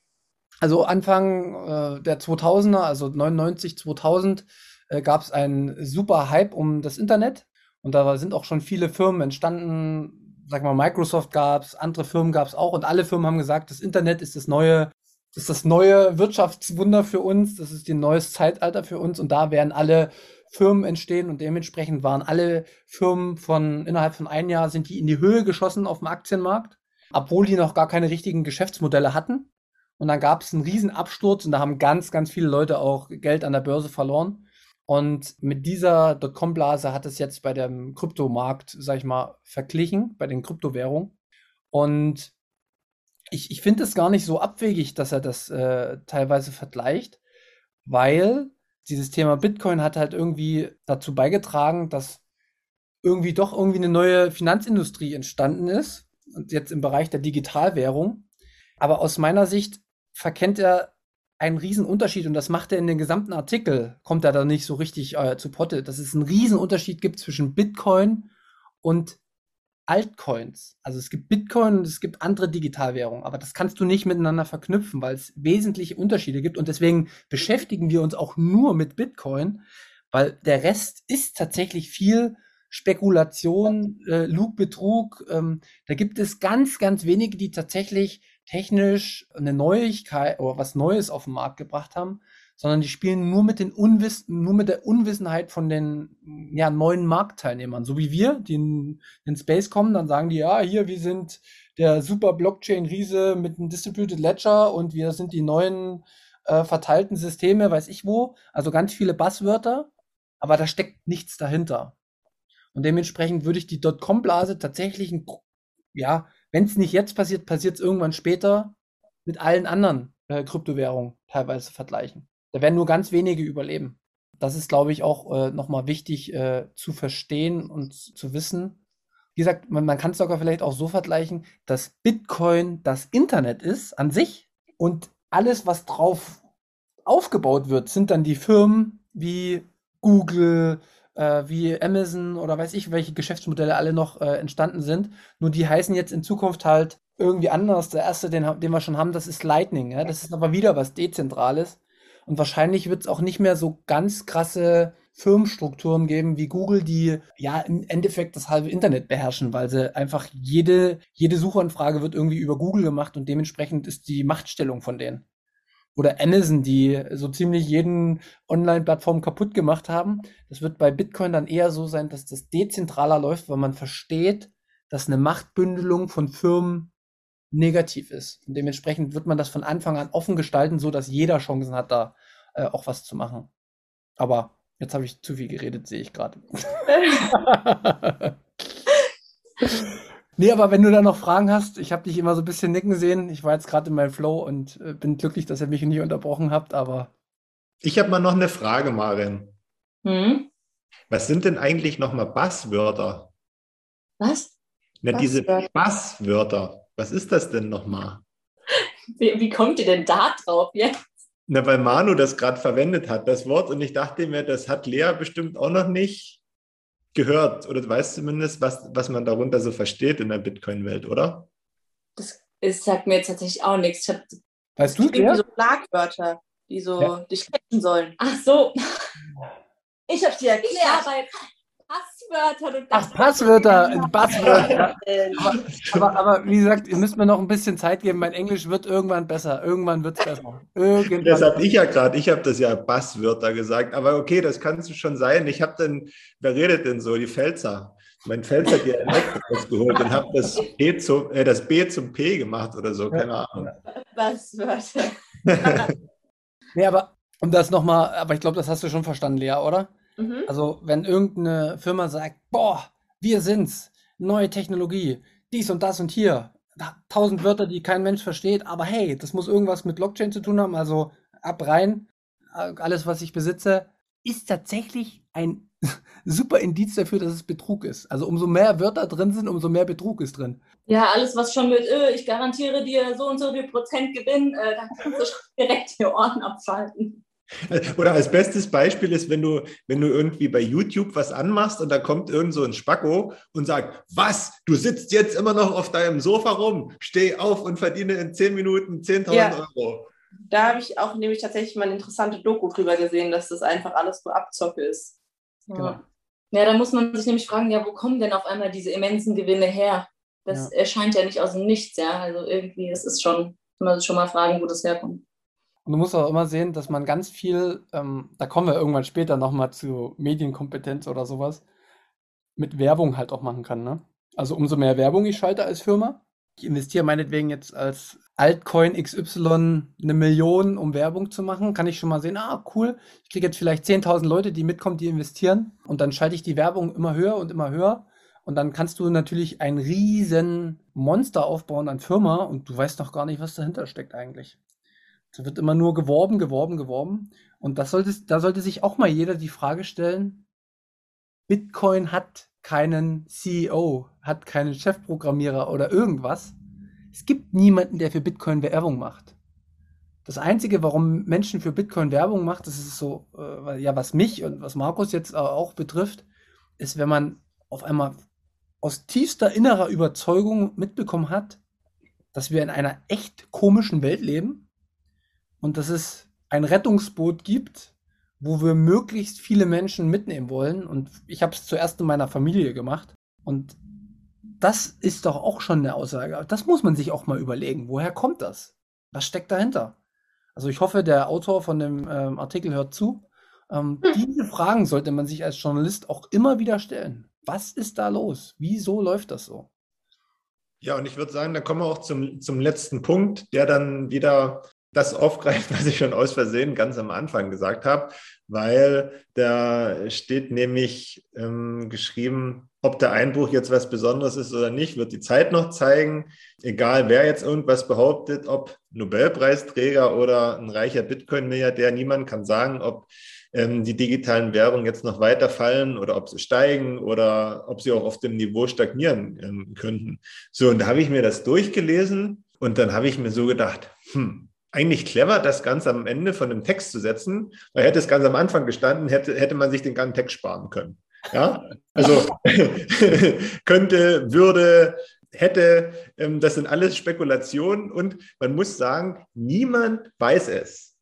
Also Anfang äh, der 2000er, also 99, 2000, äh, gab es einen super Hype um das Internet und da sind auch schon viele Firmen entstanden. Sag mal, Microsoft gab es, andere Firmen gab es auch und alle Firmen haben gesagt, das Internet ist das neue, ist das neue Wirtschaftswunder für uns, das ist ein neues Zeitalter für uns und da werden alle Firmen entstehen und dementsprechend waren alle Firmen von innerhalb von einem Jahr sind die in die Höhe geschossen auf dem Aktienmarkt, obwohl die noch gar keine richtigen Geschäftsmodelle hatten. Und dann gab es einen riesen Absturz und da haben ganz, ganz viele Leute auch Geld an der Börse verloren. Und mit dieser Dotcom-Blase hat es jetzt bei dem Kryptomarkt, sag ich mal, verglichen, bei den Kryptowährungen. Und ich, ich finde es gar nicht so abwegig, dass er das äh, teilweise vergleicht, weil dieses Thema Bitcoin hat halt irgendwie dazu beigetragen, dass irgendwie doch irgendwie eine neue Finanzindustrie entstanden ist und jetzt im Bereich der Digitalwährung. Aber aus meiner Sicht verkennt er ein Riesenunterschied und das macht er in den gesamten Artikel, kommt er da nicht so richtig äh, zu Potte, dass es einen Riesenunterschied gibt zwischen Bitcoin und Altcoins. Also es gibt Bitcoin und es gibt andere Digitalwährungen, aber das kannst du nicht miteinander verknüpfen, weil es wesentliche Unterschiede gibt und deswegen beschäftigen wir uns auch nur mit Bitcoin, weil der Rest ist tatsächlich viel Spekulation, äh, Lug. Ähm, da gibt es ganz, ganz wenige, die tatsächlich technisch eine Neuigkeit oder was Neues auf den Markt gebracht haben, sondern die spielen nur mit den Unwiss nur mit der Unwissenheit von den ja, neuen Marktteilnehmern. So wie wir, die in den Space kommen, dann sagen die, ja, hier, wir sind der super Blockchain-Riese mit einem Distributed Ledger und wir sind die neuen äh, verteilten Systeme, weiß ich wo. Also ganz viele Basswörter, aber da steckt nichts dahinter. Und dementsprechend würde ich die Dotcom-Blase tatsächlich, ein, ja, wenn es nicht jetzt passiert, passiert es irgendwann später mit allen anderen äh, Kryptowährungen teilweise vergleichen. Da werden nur ganz wenige überleben. Das ist, glaube ich, auch äh, nochmal wichtig äh, zu verstehen und zu wissen. Wie gesagt, man, man kann es sogar vielleicht auch so vergleichen, dass Bitcoin das Internet ist an sich und alles, was drauf aufgebaut wird, sind dann die Firmen wie Google, äh, wie Amazon oder weiß ich, welche Geschäftsmodelle alle noch äh, entstanden sind. Nur die heißen jetzt in Zukunft halt irgendwie anders. Der erste, den, den wir schon haben, das ist Lightning. Ja? Das ist aber wieder was Dezentrales. Und wahrscheinlich wird es auch nicht mehr so ganz krasse Firmenstrukturen geben wie Google, die ja im Endeffekt das halbe Internet beherrschen, weil sie einfach jede, jede Suchanfrage wird irgendwie über Google gemacht und dementsprechend ist die Machtstellung von denen oder Amazon, die so ziemlich jeden Online-Plattform kaputt gemacht haben. Das wird bei Bitcoin dann eher so sein, dass das dezentraler läuft, weil man versteht, dass eine Machtbündelung von Firmen negativ ist. Und dementsprechend wird man das von Anfang an offen gestalten, so dass jeder Chancen hat, da äh, auch was zu machen. Aber jetzt habe ich zu viel geredet, sehe ich gerade. (laughs) (laughs) Nee, aber wenn du da noch Fragen hast, ich habe dich immer so ein bisschen nicken sehen. Ich war jetzt gerade in meinem Flow und äh, bin glücklich, dass ihr mich nicht unterbrochen habt, aber. Ich habe mal noch eine Frage, Marin. Hm? Was sind denn eigentlich nochmal Basswörter? Was? Na, diese Basswörter. Was ist das denn nochmal? Wie, wie kommt ihr denn da drauf jetzt? Na, weil Manu das gerade verwendet hat, das Wort, und ich dachte mir, das hat Lea bestimmt auch noch nicht gehört oder du weißt zumindest, was, was man darunter so versteht in der Bitcoin-Welt, oder? Das Es sagt mir jetzt tatsächlich auch nichts. Ich hab, Weißt du, wer? so Schlagwörter, die so Ja. dich catchen sollen. ach so, Ich hab's dir erklärt. Und Ach, Passwörter, Passwörter. Äh, Aber, aber wie gesagt, ihr müsst mir noch ein bisschen Zeit geben. Mein Englisch wird irgendwann besser. Irgendwann wird es besser. Irgendwann. Das habe ich ja gerade, ich habe das ja Basswörter gesagt, aber okay, das kannst du schon sein. Ich habe dann, wer redet denn so? Die Pfälzer. Mein Pfälzer hat ihr (laughs) rausgeholt und habe das, B zum, äh, das B zum P gemacht oder so, keine Ahnung. Passwörter. (laughs) Nee, aber um das nochmal, aber ich glaube, das hast du schon verstanden, Lea, oder? Mhm. Also, wenn irgendeine Firma sagt, boah, wir sind's, neue Technologie, dies und das und hier, tausend Wörter, die kein Mensch versteht, aber hey, das muss irgendwas mit Blockchain zu tun haben, also ab rein, äh, alles, was ich besitze, ist tatsächlich ein (laughs) super Indiz dafür, dass es Betrug ist. Also umso mehr Wörter drin sind, umso mehr Betrug ist drin. Ja, alles, was schon mit, äh, ich garantiere dir so und so viel Prozent Gewinn, äh, dann kannst du schon (laughs) direkt die Ohren abschalten. (laughs) Oder als bestes Beispiel ist, wenn du, wenn du irgendwie bei YouTube was anmachst und da kommt irgend so ein Spacko und sagt, was, du sitzt jetzt immer noch auf deinem Sofa rum, steh auf und verdiene in 10 Minuten 10.000 Ja. Euro. Da habe ich auch nämlich tatsächlich mal eine interessante Doku drüber gesehen, dass das einfach alles nur Abzocke ist. Ja. Genau. ja, da muss man sich nämlich fragen, ja, wo kommen denn auf einmal diese immensen Gewinne her? Das erscheint ja nicht aus dem Nichts, ja. Also irgendwie, das ist schon, muss man sich schon mal fragen, wo das herkommt. Und du musst auch immer sehen, dass man ganz viel, ähm, da kommen wir irgendwann später nochmal zu Medienkompetenz oder sowas, mit Werbung halt auch machen kann. Ne? Also umso mehr Werbung ich schalte als Firma, ich investiere meinetwegen jetzt als Altcoin XY eine Million, um Werbung zu machen, kann ich schon mal sehen, ah cool, ich kriege jetzt vielleicht 10.000 Leute, die mitkommen, die investieren und dann schalte ich die Werbung immer höher und immer höher und dann kannst du natürlich ein riesen Monster aufbauen an Firma und du weißt noch gar nicht, was dahinter steckt eigentlich. Da wird immer nur geworben, geworben, geworben. Und das sollte, da sollte sich auch mal jeder die Frage stellen, Bitcoin hat keinen CEO, hat keinen Chefprogrammierer oder irgendwas. Es gibt niemanden, der für Bitcoin Werbung macht. Das Einzige, warum Menschen für Bitcoin Werbung macht, das ist so, äh, ja, was mich und was Markus jetzt auch betrifft, ist, wenn man auf einmal aus tiefster innerer Überzeugung mitbekommen hat, dass wir in einer echt komischen Welt leben und dass es ein Rettungsboot gibt, wo wir möglichst viele Menschen mitnehmen wollen. Und ich habe es zuerst in meiner Familie gemacht. Und das ist doch auch schon eine Aussage. Das muss man sich auch mal überlegen. Woher kommt das? Was steckt dahinter? Also ich hoffe, der Autor von dem ähm, Artikel hört zu. Ähm, diese Fragen sollte man sich als Journalist auch immer wieder stellen. Was ist da los? Wieso läuft das so? Ja, und ich würde sagen, da kommen wir auch zum, zum letzten Punkt, der dann wieder das aufgreift, (laughs) was ich schon aus Versehen ganz am Anfang gesagt habe, weil da steht nämlich ähm, geschrieben, ob der Einbruch jetzt was Besonderes ist oder nicht, wird die Zeit noch zeigen. Egal, wer jetzt irgendwas behauptet, ob Nobelpreisträger oder ein reicher Bitcoin-Milliardär, niemand kann sagen, ob ähm, die digitalen Währungen jetzt noch weiter fallen oder ob sie steigen oder ob sie auch auf dem Niveau stagnieren ähm, könnten. So, und da habe ich mir das durchgelesen und dann habe ich mir so gedacht, hm, eigentlich clever, das ganz am Ende von dem Text zu setzen, weil hätte es ganz am Anfang gestanden, hätte, hätte man sich den ganzen Text sparen können. Ja, also (laughs) könnte, würde, hätte, ähm, das sind alles Spekulationen und man muss sagen, niemand weiß es.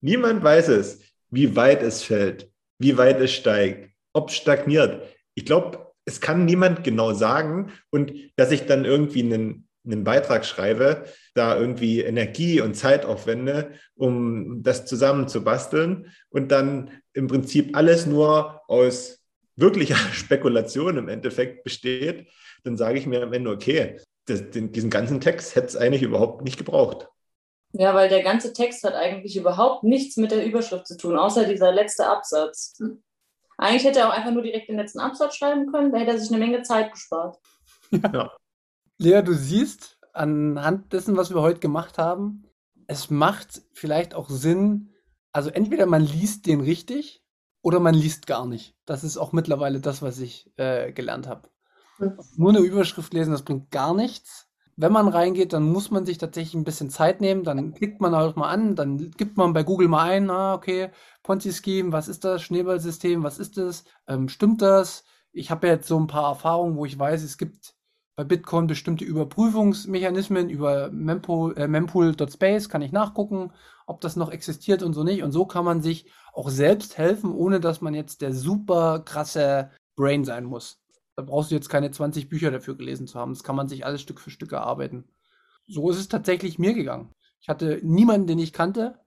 Niemand weiß es, wie weit es fällt, wie weit es steigt, ob stagniert. Ich glaube, es kann niemand genau sagen und dass ich dann irgendwie einen einen Beitrag schreibe, da irgendwie Energie und Zeit aufwende, um das zusammenzubasteln und dann im Prinzip alles nur aus wirklicher (laughs) Spekulation im Endeffekt besteht, dann sage ich mir am Ende, okay, das, den, diesen ganzen Text hätte es eigentlich überhaupt nicht gebraucht. Ja, weil der ganze Text hat eigentlich überhaupt nichts mit der Überschrift zu tun, außer dieser letzte Absatz. Eigentlich hätte er auch einfach nur direkt den letzten Absatz schreiben können, da hätte er sich eine Menge Zeit gespart. Ja. Lea, du siehst anhand dessen, was wir heute gemacht haben, es macht vielleicht auch Sinn, also entweder man liest den richtig oder man liest gar nicht. Das ist auch mittlerweile das, was ich äh, gelernt habe. Mhm. Nur eine Überschrift lesen, das bringt gar nichts. Wenn man reingeht, dann muss man sich tatsächlich ein bisschen Zeit nehmen, dann klickt man auch mal an, dann gibt man bei Google mal ein, ah, okay, Ponzi-Scheme, was ist das? Schneeballsystem, was ist das? Ähm, stimmt das? Ich habe ja jetzt so ein paar Erfahrungen, wo ich weiß, es gibt bei Bitcoin bestimmte Überprüfungsmechanismen über mempool, äh, mempool.space, kann ich nachgucken, ob das noch existiert und so nicht. Und so kann man sich auch selbst helfen, ohne dass man jetzt der super krasse Brain sein muss. Da brauchst du jetzt keine 20 Bücher dafür gelesen zu haben. Das kann man sich alles Stück für Stück erarbeiten. So ist es tatsächlich mir gegangen. Ich hatte niemanden, den ich kannte.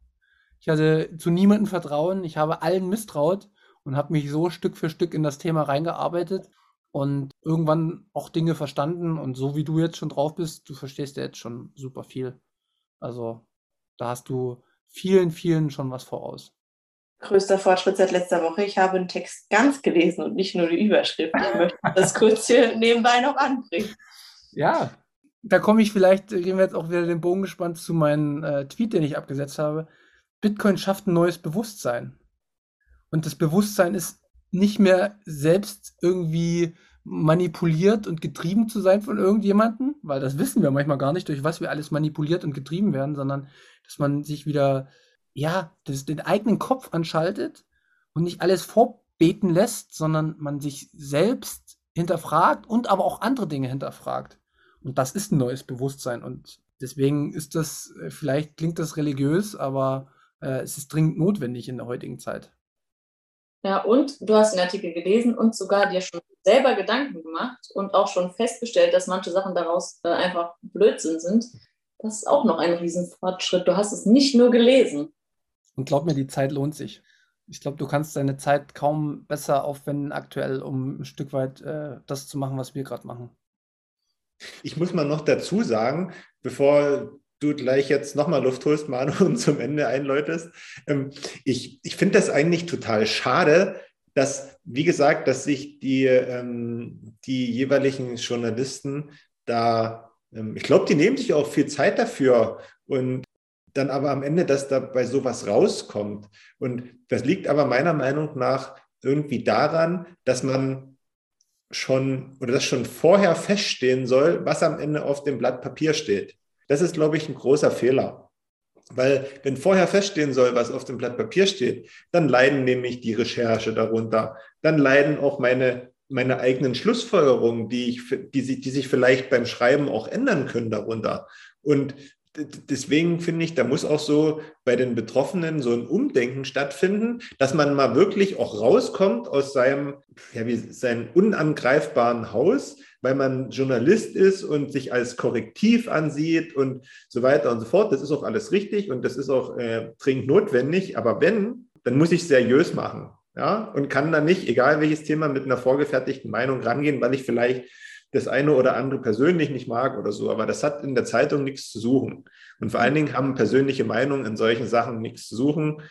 Ich hatte zu niemandem Vertrauen. Ich habe allen misstraut und habe mich so Stück für Stück in das Thema reingearbeitet und irgendwann auch Dinge verstanden. Und so wie du jetzt schon drauf bist, du verstehst ja jetzt schon super viel. Also da hast du vielen, vielen schon was voraus. Größter Fortschritt seit letzter Woche. Ich habe einen Text ganz gelesen und nicht nur die Überschrift. Ich möchte das kurz hier nebenbei noch anbringen. Ja, da komme ich vielleicht, gehen wir jetzt auch wieder den Bogen gespannt zu meinem äh, Tweet, den ich abgesetzt habe. Bitcoin schafft ein neues Bewusstsein. Und das Bewusstsein ist nicht mehr selbst irgendwie manipuliert und getrieben zu sein von irgendjemandem, weil das wissen wir manchmal gar nicht, durch was wir alles manipuliert und getrieben werden, sondern dass man sich wieder, ja, das, den eigenen Kopf anschaltet und nicht alles vorbeten lässt, sondern man sich selbst hinterfragt und aber auch andere Dinge hinterfragt. Und das ist ein neues Bewusstsein und deswegen ist das, äh, vielleicht klingt das religiös, aber äh, es ist dringend notwendig in der heutigen Zeit. Ja, und du hast den Artikel gelesen und sogar dir schon selber Gedanken gemacht und auch schon festgestellt, dass manche Sachen daraus äh, einfach Blödsinn sind. Das ist auch noch ein Riesenfortschritt. Du hast es nicht nur gelesen. Und glaub mir, die Zeit lohnt sich. Ich glaube, du kannst deine Zeit kaum besser aufwenden aktuell, um ein Stück weit äh, das zu machen, was wir gerade machen. Ich muss mal noch dazu sagen, bevor du gleich jetzt nochmal Luft holst, Manu, (laughs) und zum Ende einläutest. Ähm, ich ich finde das eigentlich total schade, dass, wie gesagt, dass sich die, ähm, die jeweiligen Journalisten da, ähm, ich glaube, die nehmen sich auch viel Zeit dafür und dann aber am Ende, dass da bei sowas rauskommt. Und das liegt aber meiner Meinung nach irgendwie daran, dass man schon oder das schon vorher feststehen soll, was am Ende auf dem Blatt Papier steht. Das ist, glaube ich, ein großer Fehler. Weil wenn vorher feststehen soll, was auf dem Blatt Papier steht, dann leiden nämlich die Recherche darunter. Dann leiden auch meine, meine eigenen Schlussfolgerungen, die, ich, die, die sich vielleicht beim Schreiben auch ändern können darunter. Und deswegen finde ich, da muss auch so bei den Betroffenen so ein Umdenken stattfinden, dass man mal wirklich auch rauskommt aus seinem, ja, wie seinem unangreifbaren Haus, weil man Journalist ist und sich als Korrektiv ansieht und so weiter und so fort. Das ist auch alles richtig und das ist auch äh, dringend notwendig. Aber wenn, dann muss ich seriös machen. Ja, und kann dann nicht, egal welches Thema, mit einer vorgefertigten Meinung rangehen, weil ich vielleicht das eine oder andere persönlich nicht mag oder so. Aber das hat in der Zeitung nichts zu suchen. Und vor allen Dingen haben persönliche Meinungen in solchen Sachen nichts zu suchen.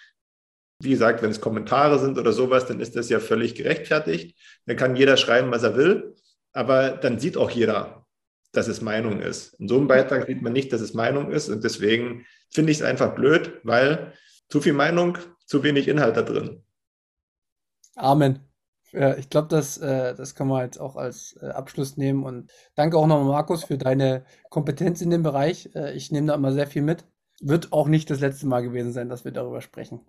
Wie gesagt, wenn es Kommentare sind oder sowas, dann ist das ja völlig gerechtfertigt. Dann kann jeder schreiben, was er will. Aber dann sieht auch jeder, dass es Meinung ist. In so einem Beitrag sieht man nicht, dass es Meinung ist. Und deswegen finde ich es einfach blöd, weil zu viel Meinung, zu wenig Inhalt da drin. Amen. Ja, ich glaube, das, äh, das kann man jetzt auch als äh, Abschluss nehmen. Und danke auch nochmal, Markus, für deine Kompetenz in dem Bereich. Äh, ich nehme da immer sehr viel mit. Wird auch nicht das letzte Mal gewesen sein, dass wir darüber sprechen.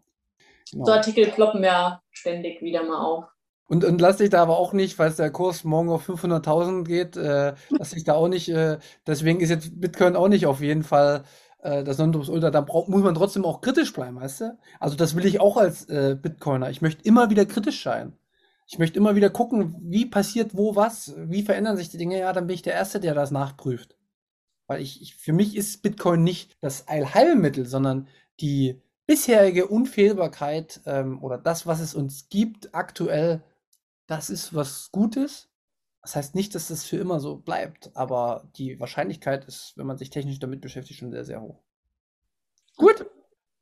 Genau. So Artikel ploppen ja ständig wieder mal auf. Und, und lass dich da aber auch nicht, falls der Kurs morgen auf 500.000 geht, äh, lass dich da auch nicht, äh, deswegen ist jetzt Bitcoin auch nicht auf jeden Fall äh, das Nonplusultra, da muss man trotzdem auch kritisch bleiben, weißt du? Also das will ich auch als äh, Bitcoiner. Ich möchte immer wieder kritisch sein. Ich möchte immer wieder gucken, wie passiert wo was, wie verändern sich die Dinge. Ja, dann bin ich der Erste, der das nachprüft. Weil ich, ich für mich ist Bitcoin nicht das Allheilmittel, sondern die bisherige Unfehlbarkeit ähm, oder das, was es uns gibt aktuell, das ist was Gutes. Das heißt nicht, dass das für immer so bleibt, aber die Wahrscheinlichkeit ist, wenn man sich technisch damit beschäftigt, schon sehr, sehr hoch.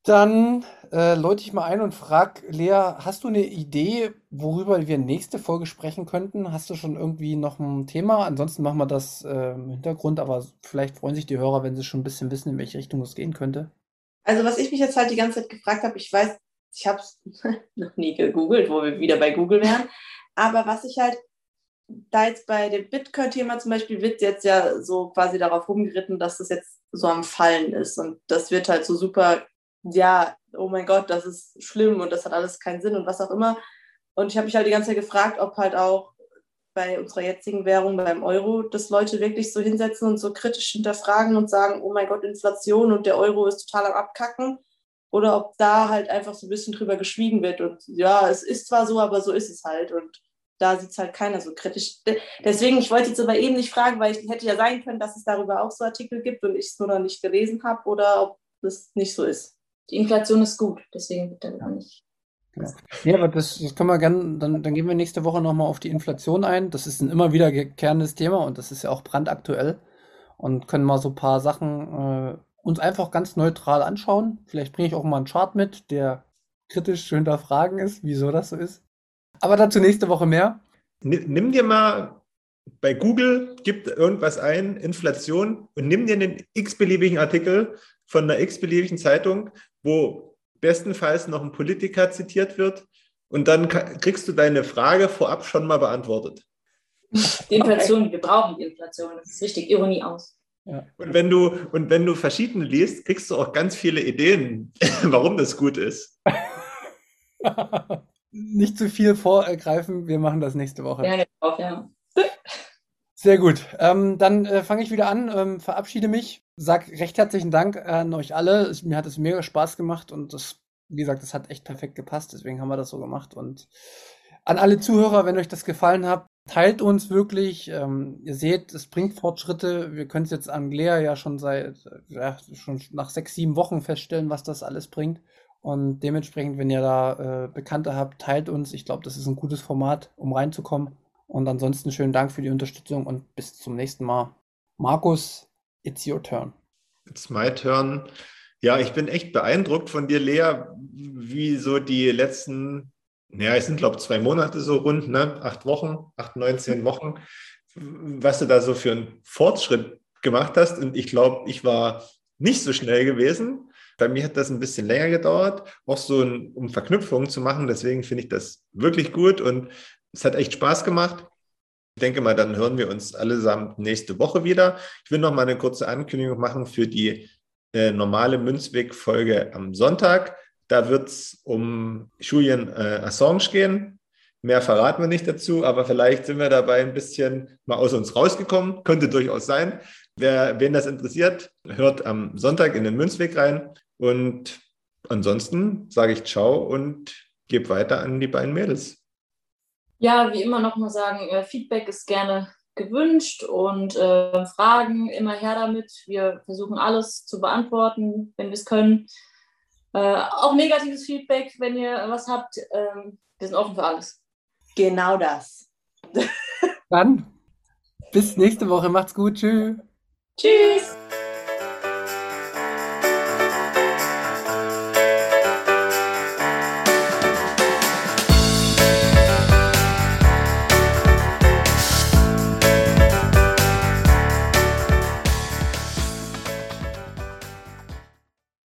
Dann äh, läute ich mal ein und frage, Lea, hast du eine Idee, worüber wir nächste Folge sprechen könnten? Hast du schon irgendwie noch ein Thema? Ansonsten machen wir das äh, im Hintergrund, aber vielleicht freuen sich die Hörer, wenn sie schon ein bisschen wissen, in welche Richtung es gehen könnte. Also was ich mich jetzt halt die ganze Zeit gefragt habe, ich weiß, ich habe es (laughs) noch nie gegoogelt, wo wir wieder bei Google wären, aber was ich halt da jetzt bei dem Bitcoin-Thema zum Beispiel wird jetzt ja so quasi darauf rumgeritten, dass das jetzt so am Fallen ist. Und das wird halt so super, ja, oh mein Gott, das ist schlimm und das hat alles keinen Sinn und was auch immer. Und ich habe mich halt die ganze Zeit gefragt, ob halt auch bei unserer jetzigen Währung, beim Euro, dass Leute wirklich so hinsetzen und so kritisch hinterfragen und sagen, oh mein Gott, Inflation und der Euro ist total am Abkacken. Oder ob da halt einfach so ein bisschen drüber geschwiegen wird und ja, es ist zwar so, aber so ist es halt. Und da sieht es halt keiner so kritisch. Deswegen, ich wollte jetzt aber eben nicht fragen, weil ich hätte ja sein können, dass es darüber auch so Artikel gibt und ich es nur noch nicht gelesen habe oder ob das nicht so ist. Die Inflation ist gut, deswegen wird darüber nicht. Ja, ja aber das, das können wir gerne, dann, dann gehen wir nächste Woche nochmal auf die Inflation ein. Das ist ein immer wiederkehrendes Thema und das ist ja auch brandaktuell. Und können mal so ein paar Sachen äh, uns einfach ganz neutral anschauen. Vielleicht bringe ich auch mal einen Chart mit, der kritisch zu hinterfragen ist, wieso das so ist. Aber dazu nächste Woche mehr. Nimm dir mal bei Google, gib irgendwas ein, Inflation, und nimm dir einen x-beliebigen Artikel von einer x-beliebigen Zeitung, wo bestenfalls noch ein Politiker zitiert wird. Und dann kriegst du deine Frage vorab schon mal beantwortet. Die Inflation, okay. wir brauchen die Inflation. Das ist richtig Ironie aus. Ja. Und, wenn du, und wenn du verschiedene liest, kriegst du auch ganz viele Ideen, (laughs) warum das gut ist. (laughs) nicht zu viel vorgreifen. Wir machen das nächste Woche. Ja, drauf, ja. Sehr gut. Ähm, dann äh, fange ich wieder an, ähm, verabschiede mich, sag recht herzlichen Dank an euch alle. Es, mir hat es mega Spaß gemacht und das, wie gesagt, das hat echt perfekt gepasst. Deswegen haben wir das so gemacht. Und an alle Zuhörer, wenn euch das gefallen hat, teilt uns wirklich. Ähm, ihr seht, es bringt Fortschritte. Wir können es jetzt an Glea ja schon seit ja, schon nach sechs, sieben Wochen feststellen, was das alles bringt. Und dementsprechend, wenn ihr da äh, Bekannte habt, teilt uns. Ich glaube, das ist ein gutes Format, um reinzukommen. Und ansonsten schönen Dank für die Unterstützung und bis zum nächsten Mal. Markus, it's your turn. It's my turn. Ja, ich bin echt beeindruckt von dir, Lea, wie so die letzten, naja, es sind glaube ich zwei Monate so rund, ne? acht Wochen, acht, neunzehn Wochen, was du da so für einen Fortschritt gemacht hast. Und ich glaube, ich war nicht so schnell gewesen. Bei mir hat das ein bisschen länger gedauert, auch so ein, um Verknüpfungen zu machen. Deswegen finde ich das wirklich gut und es hat echt Spaß gemacht. Ich denke mal, dann hören wir uns allesamt nächste Woche wieder. Ich will noch mal eine kurze Ankündigung machen für die äh, normale Münzweg-Folge am Sonntag. Da wird es um Julian äh, Assange gehen. Mehr verraten wir nicht dazu, aber vielleicht sind wir dabei ein bisschen mal aus uns rausgekommen. Könnte durchaus sein. Wer, wen das interessiert, hört am Sonntag in den Münzweg rein. Und ansonsten sage ich Ciao und gebe weiter an die beiden Mädels. Ja, wie immer nochmal sagen, äh, Feedback ist gerne gewünscht und äh, Fragen immer her damit. Wir versuchen alles zu beantworten, wenn wir es können. Äh, auch negatives Feedback, wenn ihr was habt. Ähm, wir sind offen für alles. Genau das. Dann bis nächste Woche. Macht's gut. Tschüss. Tschüss.